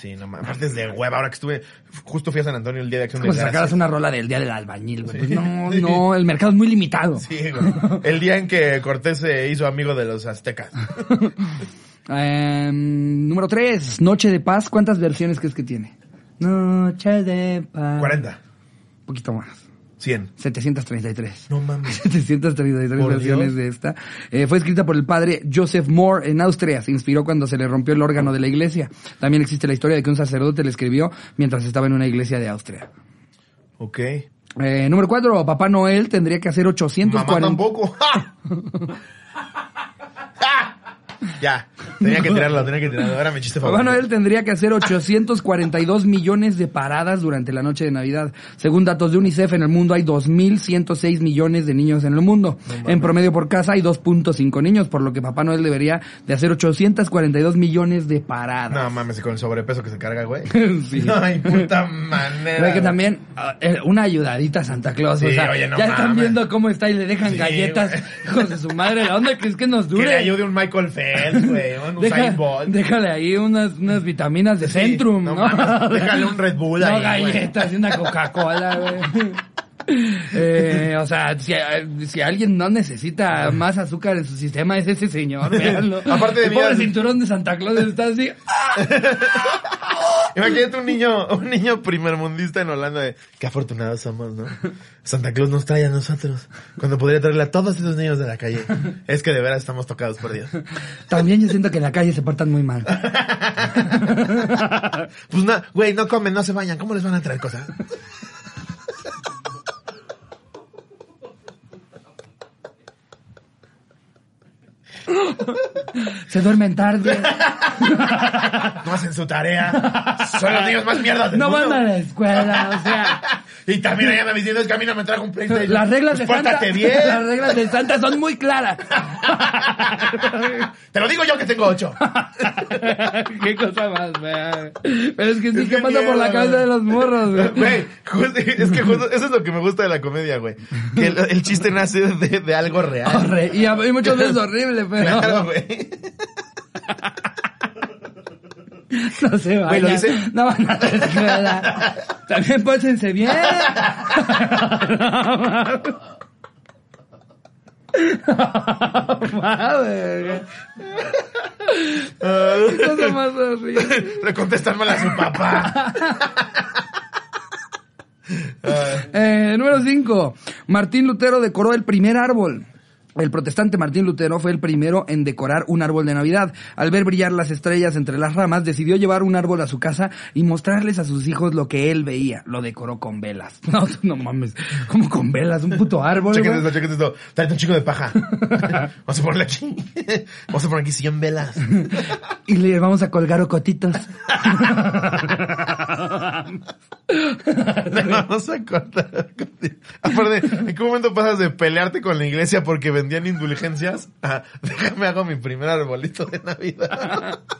Sí, no mames. Aparte es de hueva. Ahora que estuve, justo fui a San Antonio el día de acción Como de si sacaras una rola del Día del Albañil, güey. Pues no, no, el mercado es muy limitado. Sí, güey. El día en que Cortés se hizo amigo de los aztecas. *laughs* Eh, número 3, Noche de Paz. ¿Cuántas versiones crees que tiene? Noche de Paz. 40. Un poquito más. 100. 733. No mames. *laughs* 733 Por versiones de esta. Eh, fue escrita por el padre Joseph Moore en Austria. Se inspiró cuando se le rompió el órgano de la iglesia. También existe la historia de que un sacerdote le escribió mientras estaba en una iglesia de Austria. Ok. Eh, número 4, Papá Noel tendría que hacer 840. Mamá tampoco. *laughs* *laughs* Ya. Tenía que tirarlo, tenía que tirarlo. Ahora mi chiste Papá favorito. Noel tendría que hacer 842 millones de paradas durante la noche de Navidad. Según datos de UNICEF, en el mundo hay 2.106 millones de niños en el mundo. en promedio por casa hay 2.5 niños, por lo que Papá Noel debería de hacer 842 millones de paradas. No mames, y con el sobrepeso que se carga, güey. *laughs* Sí. *laughs* No hay puta manera. Güey, que también ah, eh, una ayudadita a Santa Claus. o Sí, sea, oye, no ya están viendo cómo está y le dejan Sí, galletas, güey. hijos de su madre. ¿La onda crees que nos Que dure? le ayude un Michael Phelps, güey. Un Deja- Usain Bolt. déjale ahí unas, unas vitaminas de Sí, Centrum, no ¿no? mames, déjale un Red Bull No ahí, güey. galletas y una Coca-Cola, güey. Eh, o sea, si, si alguien no necesita más azúcar en su sistema es ese señor, véanlo. *laughs* Aparte de El mí, pobre cinturón de Santa Claus está así. *laughs* Imagínate un niño, un niño primermundista en Holanda de qué afortunados somos, ¿no? Santa Claus nos trae a nosotros cuando podría traerle a todos esos niños de la calle. Es que de veras estamos tocados por Dios. También yo siento que en la calle se portan muy mal. *laughs* Pues no, güey, no comen, no se bañan, ¿cómo les van a traer cosas? Se duermen tarde. No hacen su tarea. Son los niños más mierdas del No mundo. van a la escuela, o sea. Y también allá me diciendo, es que a mí no me trajo un PlayStation. Las reglas de Pues Santa, pórtate bien. las reglas de Santa son muy claras. Te lo digo yo que tengo ocho. Qué cosa más, fea. Pero es que sí, Es ¿qué que pasa por la cabeza de los morros, güey? Es que justo, eso es lo que me gusta de la comedia, güey. Que el, el chiste nace de, de algo real. Horre- Y, y muchas veces horrible, pero Claro, güey. *laughs* no se vayan. Güey, lo dice- No van a la escuela. También pórtense bien. *laughs* Madre. Qué cosa más horrible. Le contestan mal a su papá. *laughs* Eh, número 5. Martín Lutero decoró el primer árbol. El protestante Martín Lutero fue el primero en decorar un árbol de Navidad. Al ver brillar las estrellas entre las ramas, decidió llevar un árbol a su casa y mostrarles a sus hijos lo que él veía. Lo decoró con velas. *laughs* No, no mames. ¿Cómo con velas? Un puto árbol. Chequen esto, chequen esto. Tráete un chico de paja. *laughs* Vamos a ponerle aquí. Vamos a poner aquí 100 velas. Y le vamos a colgar ocotitos. Le vamos a cortar. Aparte, ¿en qué momento pasas de pelearte con la iglesia porque indulgencias? a *laughs* déjame hago mi primer arbolito de Navidad. *laughs*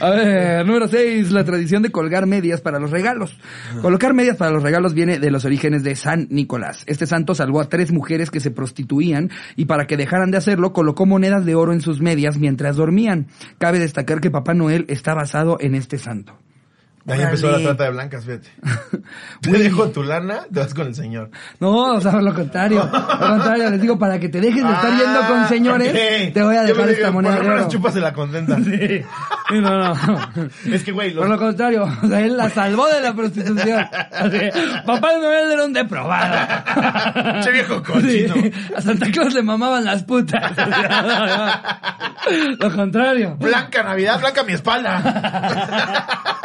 A ver, número 6, la tradición de colgar medias para los regalos. Colocar medias para los regalos viene de los orígenes de San Nicolás. Este santo salvó a tres mujeres que se prostituían y para que dejaran de hacerlo colocó monedas de oro en sus medias mientras dormían. Cabe destacar que Papá Noel está basado en este santo. Ahí empezó la trata de blancas, fíjate. *laughs* Te dejo tu lana, te vas con el señor. No, o sea, lo contrario. *laughs* Lo contrario, les digo, para que te dejes de estar yendo con señores, Ah, ok. te voy a dejar esta moneda Por de lo menos oro. chúpasela contenta. *laughs* Sí. Sí, no, no. Es que, güey, los- Por lo contrario, o sea, él la salvó de la prostitución. Así, Papá Noel era un depravado. Che viejo cochino. Sí, a Santa Claus le mamaban las putas. Lo contrario. Blanca Navidad, blanca mi espalda.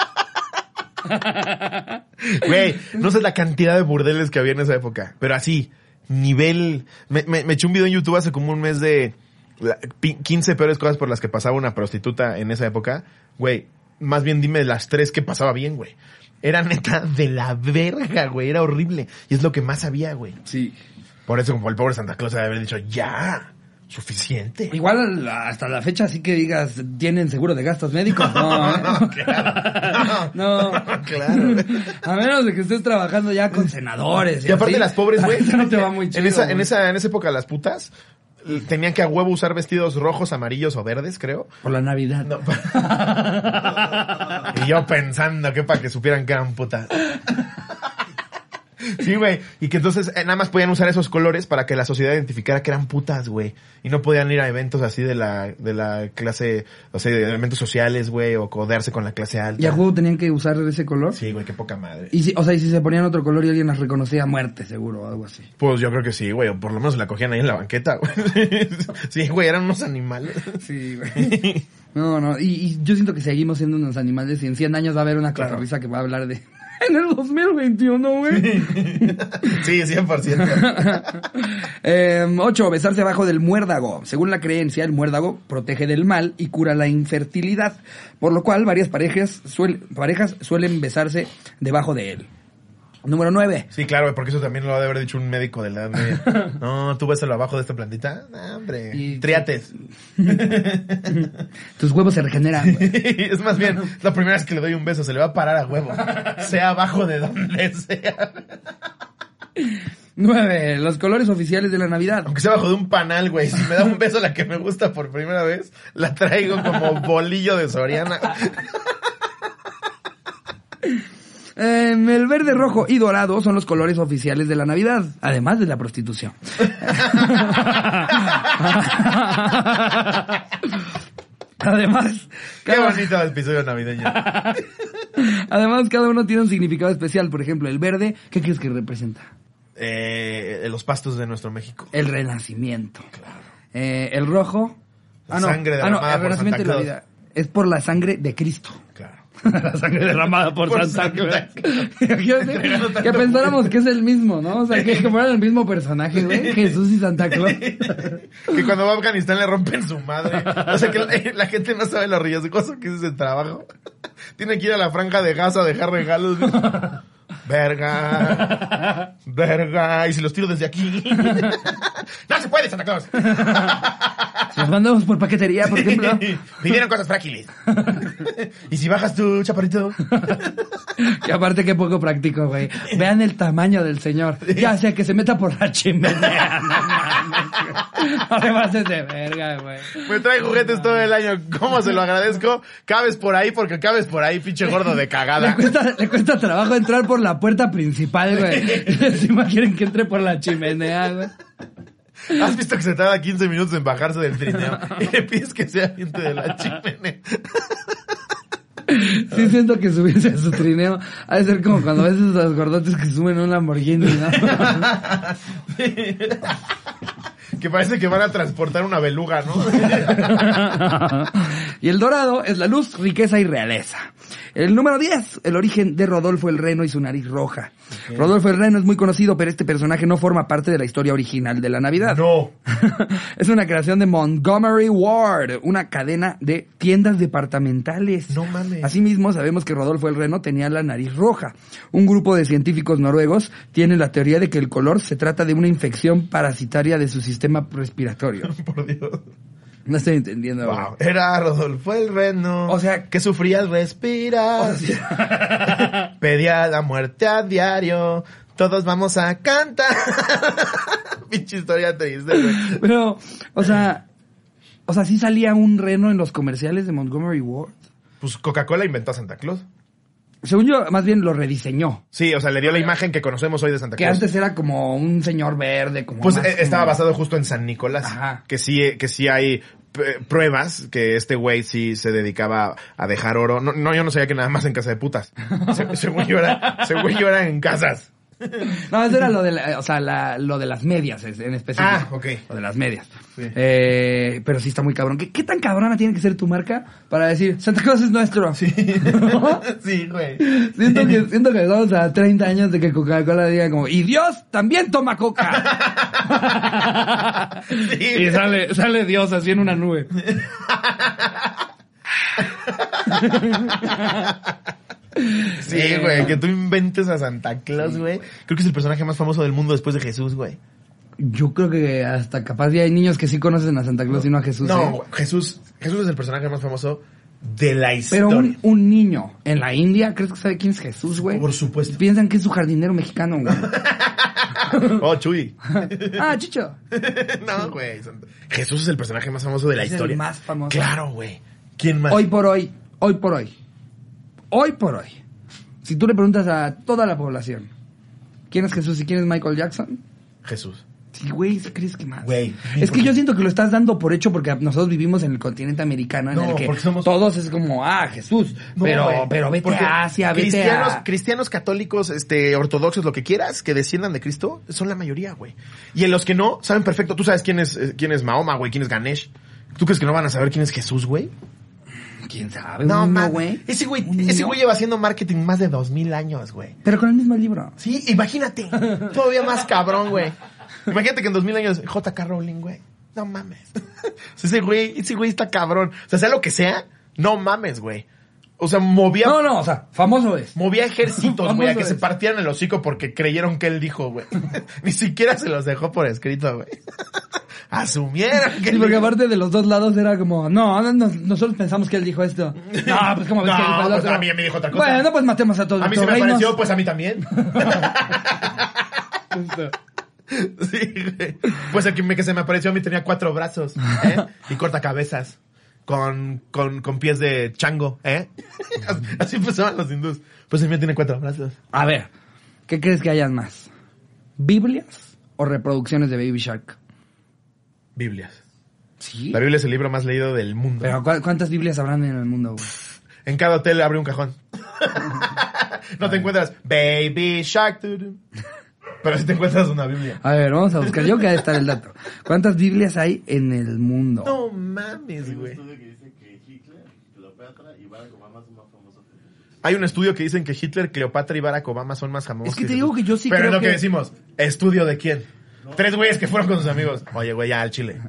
*laughs* Güey, no sé la cantidad de burdeles que había en esa época, pero así, nivel... Me, me, me eché un video en YouTube hace como un mes de la- pi- 15 peores cosas por las que pasaba una prostituta en esa época, güey, más bien dime las tres que pasaba bien, güey. Era neta de la verga, güey, era horrible. Y es lo que más había, güey. Sí. Por eso como el pobre Santa Claus debe haber dicho, ya, suficiente. Igual hasta la fecha sí que digas, ¿tienen seguro de gastos médicos? No, *laughs* ¿eh? No, claro. *laughs* No. Claro. A menos de que estés trabajando ya con senadores. Y aparte así, las pobres, güey. *laughs* no te va muy chido. En esa, en esa, en esa época las putas tenían que a huevo usar vestidos rojos, amarillos o verdes, creo. Por la Navidad. No. y yo pensando que para que supieran que eran putas. Sí, güey. Y que entonces eh, nada más podían usar esos colores para que la sociedad identificara que eran putas, güey. Y no podían ir a eventos así de la, de la clase, o sea, de eventos sociales, güey, o codearse con la clase alta. ¿Y a juego tenían que usar ese color? Sí, güey, qué poca madre. Y si, o sea, y si se ponían otro color y alguien las reconocía a muerte, seguro, o algo así. Pues yo creo que sí, güey. O por lo menos la cogían ahí en la banqueta, güey. *laughs* Sí, güey, eran unos animales. Sí, güey. *laughs* No, no, y, y yo siento que seguimos siendo unos animales y en 100 años va a haber una Claro. que va a hablar de... *laughs* En el 2021, güey. Sí, *laughs* 100%. *laughs* Eh, ocho, besarse abajo del muérdago. Según la creencia, el muérdago protege del mal y cura la infertilidad, por lo cual varias parejas, suel- parejas suelen besarse debajo de él. Número nueve. Sí, claro, porque eso también lo ha de haber dicho un médico de la. *laughs* No, tú bésalo abajo de esta plantita. No, hombre. Y- Triates. *laughs* Tus huevos se regeneran. güey. *laughs* es más bien, la primera vez que le doy un beso, se le va a parar a huevo. Sea abajo de donde sea. Nueve, los colores oficiales de la Navidad. Aunque sea abajo de un panal, güey. Si me da un beso la que me gusta por primera vez, la traigo como bolillo de Soriana. Eh, el verde, rojo y dorado son los colores oficiales de la Navidad, además de la prostitución. *laughs* además, Qué cada, bonito el episodio navideño. *laughs* además, cada uno tiene un significado especial. Por ejemplo, el verde, ¿qué crees que representa? Eh, los pastos de nuestro México. El renacimiento. Eh, el rojo. La sangre ah, no, el renacimiento Santa y la vida. Es por la sangre de Cristo. Claro. *laughs* la sangre derramada por, Por Santa Santa Claus. *laughs* Que pensáramos que es el mismo, ¿no? O sea, que, que fueran el mismo personaje, güey. Jesús y Santa Claus. *laughs* que cuando va a Afganistán le rompen su madre. O sea que la, la gente no sabe lo riesgoso que es ese trabajo. Tiene que ir a la franja de Gaza a dejar regalos. Verga. *laughs* Verga. Y si los tiro desde aquí. *laughs* no se puede, Santa Claus. *laughs* Si los mandamos por paquetería, por ejemplo. Pidieron cosas frágiles. y si bajas tu chaparrito. Que aparte que poco práctico, güey. Vean el tamaño del señor. Ya sea que se meta por la chimenea. No te pases de verga, güey. Me trae juguetes todo el año. ¿Cómo se lo agradezco? Cabes por ahí porque cabes por ahí, pinche gordo de Le cagada. cuesta, le cuesta trabajo entrar por la puerta principal, güey. *laughs* Encima quieren que entre por la chimenea, güey. ¿Has visto que se tarda 15 minutos en bajarse del trineo? Y le pides que sea gente de la chimenea. Sí siento que subirse a su trineo ha de ser como cuando ves esos gordotes que suben un Lamborghini, ¿no? Que parece que van a transportar una beluga, ¿no? *laughs* y el dorado es la luz, riqueza y realeza. El número 10, el origen de Rodolfo el Reno y su nariz roja. Rodolfo el Reno es muy conocido, pero este personaje no forma parte de la historia original de la Navidad. No. *laughs* es una creación de Montgomery Ward, una cadena de tiendas departamentales. No mames. Asimismo, sabemos que Rodolfo el Reno tenía la nariz roja. Un grupo de científicos noruegos tiene la teoría de que el color se trata de una infección parasitaria de su sistema respiratorio. *laughs* Por Dios. No estoy entendiendo. Wow. Era Rodolfo el Reno. O sea- que sufría al respirar. *laughs* *laughs* Pedía la muerte a diario. Todos vamos a cantar. *laughs* Pinche historia triste, güey. Pero, o sea, o sea, sí salía un reno en los comerciales de Montgomery Ward. Pues Coca-Cola inventó a Santa Claus. Según yo, más bien lo rediseñó. Sí, o sea, le dio la imagen que conocemos hoy de Santa Que Claus. antes era como un señor verde, como Pues más eh, estaba como- basado justo en San Nicolás. Ajá. Que sí, que sí hay pruebas que este güey sí se dedicaba a dejar oro. No, no, yo no sabía que nada más en casa de putas. *laughs* Se- según yo era, según yo era en casas. *laughs* No, eso era lo de, la- o sea, la- lo de las medias en específico. Ah, ok. Lo de las medias. Sí. Eh, pero sí está muy cabrón. ¿Qué, qué tan cabrona tiene que ser tu marca para decir Santa Claus es nuestro? Sí. *laughs* ¿No? *laughs* sí, güey. Siento que, siento que estamos a 30 años de que Coca-Cola diga como, y Dios también toma coca. Sí, y sale, sale Dios así en una nube. Sí, güey, que tú inventes a Santa Claus, güey. Creo que es el personaje más famoso del mundo después de Jesús, güey. Yo creo que hasta capaz ya hay niños que sí conocen a Santa Claus y no a Jesús. No, ¿eh? güey, Jesús, Jesús es el personaje más famoso de la Pero historia. un, un niño en la India, ¿crees que sabe quién es Jesús, güey? Por supuesto. Piensan que es su jardinero mexicano, güey. *laughs* Oh, Chuy. *laughs* ah, chicho. *laughs* no, güey. Jesús es el personaje más famoso de la Es el historia. más famoso. Claro, güey. ¿Quién más? Hoy por hoy, hoy por hoy, hoy por hoy, si tú le preguntas a toda la población, ¿quién es Jesús y quién es Michael Jackson? Jesús. Sí, güey, ¿sí crees que más? Güey, Es que yo siento que lo estás dando por hecho porque nosotros vivimos en el continente americano en No, el que somos- todos es como, ah, Jesús. No, pero, güey, pero vete a Asia, vete cristianos, a... cristianos católicos, este, ortodoxos, lo que quieras, que desciendan de Cristo, son la mayoría, güey. Y en los que no, saben perfecto. Tú sabes quién es, eh, quién es Mahoma, güey, quién es Ganesh. ¿Tú crees que no van a saber quién es Jesús, güey? ¿Quién sabe? No, un niño, man. güey. Ese güey, ese güey lleva haciendo marketing más de dos mil años, güey. Pero con el mismo libro. Sí, imagínate. *laughs* Todavía más cabrón, güey. Imagínate que en 2000 años, JK Rowling, güey. No mames. *laughs* Ese güey, ese güey está cabrón. O sea, sea lo que sea, no mames, güey. O sea, movía, No, no, o sea, famoso es. movía ejércitos, *laughs* güey, a que se partieran el hocico porque creyeron que él dijo, güey. Ni siquiera se los dejó por escrito, güey. Asumieron que Sí, porque aparte de los dos lados era como, no, no, no, nosotros pensamos que él dijo esto. *laughs* No, pues como ves No, que dijo el pues a mí me dijo otra cosa. Bueno, pues matemos a todos A mí se me reinos. pareció, pues a mí también. *laughs* Sí, güey. Pues el que, me, que se me apareció a mí tenía cuatro brazos, ¿eh? Y corta cabezas. Con, con, con pies de chango, ¿eh? *laughs* Así empezaban los hindús. Pues el mío tiene cuatro brazos. A ver, ¿qué crees que hayan más? ¿Biblias o reproducciones de Baby Shark? Biblias. Sí. La Biblia es el libro más leído del mundo. Pero ¿cu- ¿cuántas Biblias habrán en el mundo? güey? En cada hotel abre un cajón. *laughs* no te encuentras Baby Shark. Pero si te encuentras una Biblia. A ver, vamos a buscar. Yo que estar el dato. ¿Cuántas Biblias hay en el mundo? No mames, güey. Hay un estudio que dicen que Hitler, Cleopatra y Barack Obama son más famosos. Es que te digo que yo sí Pero creo es lo que... que- decimos. ¿Estudio de quién? Tres güeyes que fueron con sus amigos. Oye, güey, ya al chile.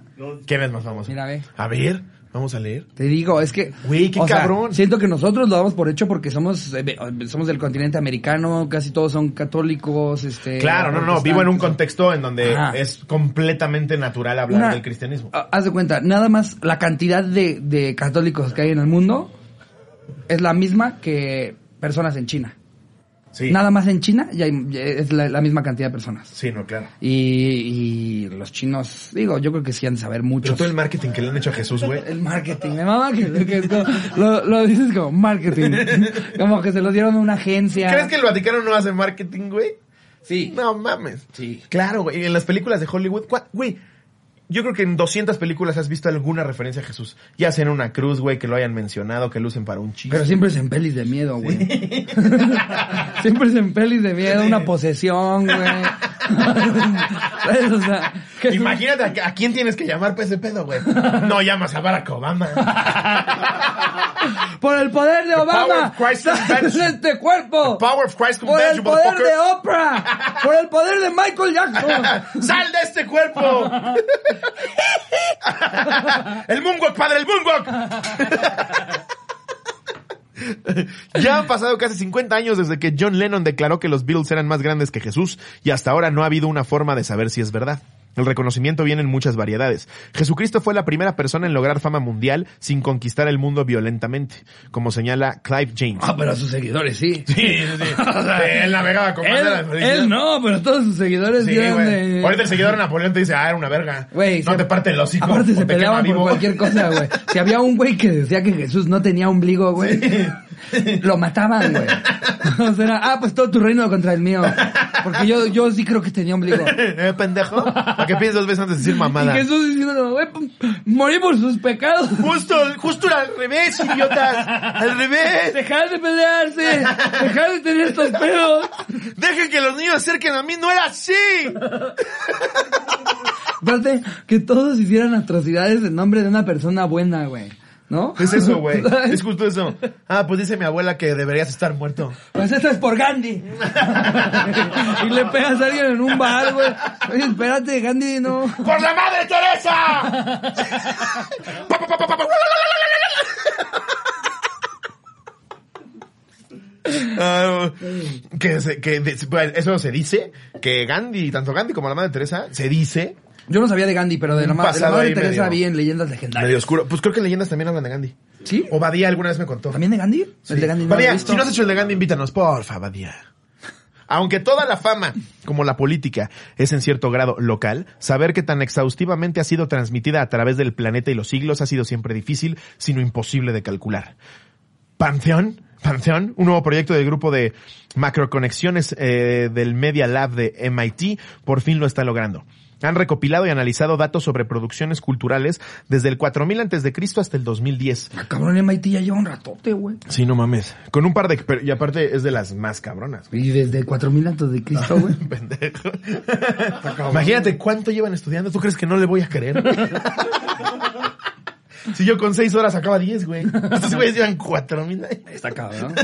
¿Quién es más famoso? Mira, ve. A ver, vamos a leer. Te digo, es que... Güey, qué o sea, cabrón. siento que nosotros lo damos por hecho porque somos eh, somos del continente americano, casi todos son católicos, este... Claro, no, no, vivo en un contexto en donde Ajá. es completamente natural hablar Una- del cristianismo. Ah, Haz de cuenta, nada más la cantidad de, de católicos que hay en el mundo es la misma que personas en China. Sí. Nada más en China ya, hay- ya es la, la misma cantidad de personas. Sí, no, claro. Y, y los chinos, digo, yo creo que sí han de saber mucho. Pero todo el marketing que le han hecho a Jesús, güey. El marketing, me mama que, que es como- lo, lo dices como marketing. *laughs* Como que se lo dieron a una agencia. ¿Crees que el Vaticano no hace marketing, güey? Sí. No mames. Sí. Claro, güey. Y en las películas de Hollywood, ¿cuá- güey. Yo creo que en 200 películas has visto alguna referencia a Jesús. Ya sea en una cruz, güey, que lo hayan mencionado, que lo usen para un chiste. Pero siempre es en pelis de miedo, güey. *laughs* siempre es en pelis de miedo, una posesión, güey. *laughs* O sea, Imagínate a, a quién tienes que llamar para ese pedo, güey. No llamas a Barack Obama. *laughs* Por el poder de Obama, de este cuerpo. Power of Christ Por el poder de. Oprah. Por el poder de Michael Jackson. *laughs* ¡Sal de este cuerpo! *laughs* ¡El moonwalk, padre, el moonwalk! Ya han pasado casi 50 años desde que John Lennon declaró que los Beatles eran más grandes que Jesús y hasta ahora no ha habido una forma de saber si es verdad. El reconocimiento viene en muchas variedades. Jesucristo fue la primera persona en lograr fama mundial sin conquistar el mundo violentamente, como señala Clive James. Ah, pero a sus seguidores sí. Sí, sí, sí. *laughs* Él navegaba con de Él, él no, pero todos sus seguidores Sí, de... Ahorita el seguidor de Napoleón te dice, ah, era una verga. Güey, no se- te parte el hocico. Aparte o se peleaban por cualquier cosa, güey. *laughs* Si había un güey que decía que Jesús no tenía ombligo, güey. lo mataban, güey. *laughs* O sea, era, ah, pues todo tu reino contra el mío. Porque yo, yo sí creo que tenía ombligo. ¿Eh, pendejo? ¿A qué piensas dos veces antes de decir Y mamada? Jesús diciendo, güey, morí por sus pecados. Justo, justo al revés, idiotas. Al revés. Dejar de pelearse. Dejar de tener estos pedos. Dejen que los niños se acerquen a mí. No era así. Aparte, que todos hicieran atrocidades en nombre de una persona buena, güey. ¿No? Es eso, güey. *laughs* Es justo eso. Ah, pues dice mi abuela que deberías estar muerto. Pues esto es por Gandhi. *laughs* y le pegas a alguien en un bar, güey. Oye, espérate, Gandhi, no. ¡Por la madre Teresa! Ah, que, se- que de- bueno, eso se dice que Gandhi, tanto Gandhi como la madre Teresa, se dice Yo no sabía de Gandhi, pero de la, ma- de la madre Teresa medio- vi en leyendas legendarias. medio oscuro. Pues creo que en leyendas también hablan de Gandhi. ¿Sí? O Badía alguna vez me contó. ¿También de Gandhi? Sí. El de Gandhi no Badía, visto. si no has hecho el de Gandhi, invítanos, porfa, Badía. Aunque toda la fama, como la política, es en cierto grado local, saber que tan exhaustivamente ha sido transmitida a través del planeta y los siglos ha sido siempre difícil, sino imposible de calcular. Pantheon, Pantheon, un nuevo proyecto del grupo de macroconexiones eh, del Media Lab de MIT, por fin lo está logrando. Han recopilado y analizado datos sobre producciones culturales desde el 4000 antes de Cristo hasta el 2010. Ah, Cabrón, MIT ya lleva un ratote, güey. Sí, no mames. Con un par de... pero- y aparte es de las más cabronas. Y desde 4000 antes de Cristo, *laughs* güey. Pendejo. Imagínate cuánto llevan estudiando. ¿Tú crees que no le voy a creer? *laughs* si yo con seis horas acaba diez, güey. Estos güeyes llevan cuatro mil años. Está cabrón.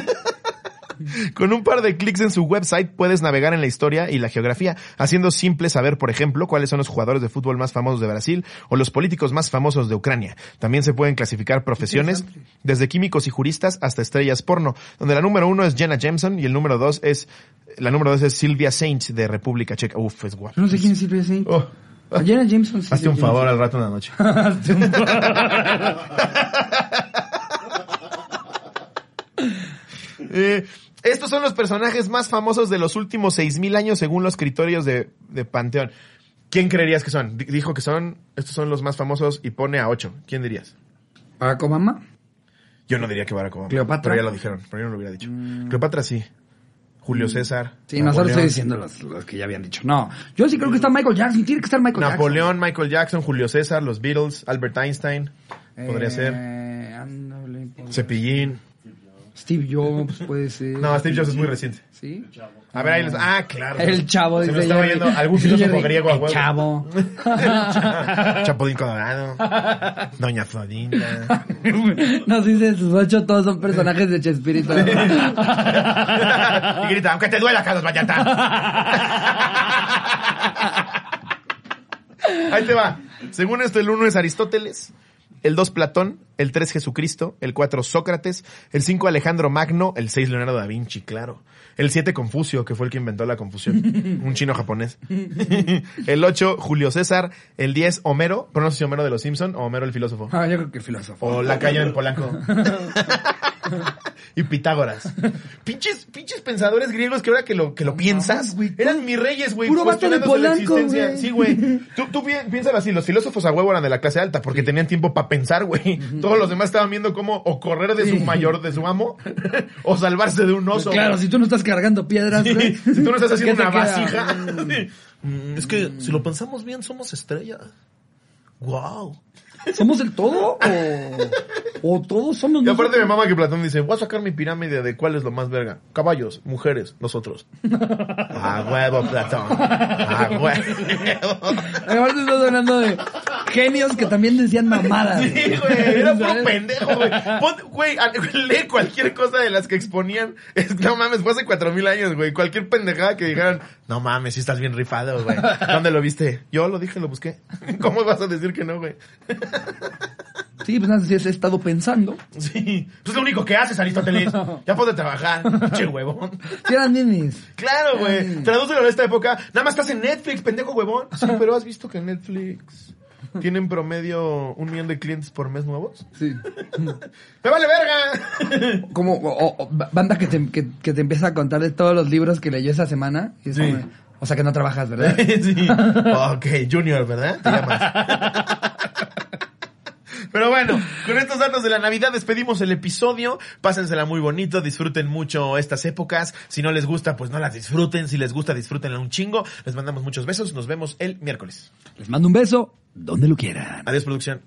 *laughs* Con un par de clics en su website puedes navegar en la historia y la geografía, haciendo simple saber, por ejemplo, cuáles son los jugadores de fútbol más famosos de Brasil o los políticos más famosos de Ucrania. También se pueden clasificar profesiones, desde químicos y juristas hasta estrellas porno, donde la número uno es Jenna Jameson y el número dos es, la número dos es Silvia Saint de República Checa. Uf, es guapo. No sé quién es Silvia Saint. Oh. Jenna Jameson sí Hazte un favor al rato en la noche. Hazte *laughs* *laughs* un Eh, estos son los personajes más famosos de los últimos 6.000 años según los criterios de, de Panteón. ¿Quién creerías que son? D- Dijo que son, estos son los más famosos y pone a 8. ¿Quién dirías? Barack Obama. Yo no diría que Barack Obama. ¿Cleopatra? Pero ya lo dijeron, pero yo no lo hubiera dicho. Cleopatra sí. Julio César. Sí, Napoleón. estoy diciendo los, los que ya habían dicho. No, yo sí creo que está Michael Jackson. Tiene que estar Michael Napoleón, Michael Jackson, Julio César, los Beatles, Albert Einstein. Jackson. Podría ser. Eh, ándale, por- Cepillín. Steve Jobs puede ser. No, Steve Jobs es muy reciente. ¿Sí? A ver, ahí les... Ah, claro. El chavo, Se dice me estaba yendo algún Dice filósofo Jerry, griego a el chavo. *laughs* Chapulín Colorado. *laughs* Doña Florinda. *laughs* Nos dice sus ocho, todos son personajes de Chespirito. y grita, aunque te duela, Carlos Vallarta. Ahí te va. Según esto, el 1 es Aristóteles, el 2 Platón, el 3 Jesucristo, el 4 Sócrates, el 5 Alejandro Magno, el 6 Leonardo da Vinci, claro. El 7 Confucio, que fue el que inventó la confusión. *laughs* Un chino japonés. el 8 Julio César, el 10 Homero, pero no sé si Homero de los Simpson o Homero el filósofo. Ah, yo creo que el filósofo. O la calle en Polanco. *laughs* *laughs* y Pitágoras. Pinches, pinches pensadores griegos que ahora que lo, que lo piensas, güey, eran mis reyes, güey. puro vato de Polanco, existencia. güey. Sí, güey. Tú, tú pi- piénsalo así, los filósofos a huevo eran de la clase alta porque tenían tiempo para pensar, güey. Todos los demás estaban viendo cómo o correr de su mayor, de su amo, *laughs* o salvarse de un oso. Pues claro, si tú no estás cargando piedras, Sí. Si tú no estás *laughs* haciendo ¿qué te una queda? vasija. Mm, Es que si lo pensamos bien, somos estrellas. Wow. ¿Somos el todo? ¿O, o todos somos Y aparte mi mamá que Platón dice, voy a sacar mi pirámide de cuál es lo más verga. Caballos, mujeres, nosotros. *laughs* A huevo, Platón. A *laughs* huevo. Aparte estás hablando de genios que también decían mamadas. Sí, güey, era puro pendejo, güey. Pon- Güey, lee cualquier cosa de las que exponían. Es- no mames, fue hace cuatro mil años, güey. Cualquier pendejada que dijeran, no mames, si estás bien rifado, güey. ¿Dónde lo viste? Yo lo dije, lo busqué. *laughs* ¿Cómo vas a decir que no, güey? Sí, pues nada, sí, he estado pensando. Sí. Pues es lo único que haces, Aristóteles. *laughs* Ya puedes trabajar, pinche huevón. *laughs* Si eran nenes. Claro, güey. Tradúcelo en esta época. Nada más estás en Netflix, pendejo huevón. Sí, *laughs* pero has visto que en Netflix tienen promedio un millón de clientes por mes nuevos. Sí. ¡Me vale verga! Como o- o- banda que te, que, que te empieza a contar de todos los libros que leyó esa semana. Y es Sí. como, o sea que no trabajas, ¿verdad? sí. Ok, Junior, ¿verdad? Te llamas. Pero bueno, con estos datos de la Navidad despedimos el episodio. Pásensela muy bonito, disfruten mucho estas épocas. Si no les gusta, pues no las disfruten. Si les gusta, disfrútenla un chingo. Les mandamos muchos besos. Nos vemos el miércoles. Les mando un beso donde lo quieran. Adiós, producción.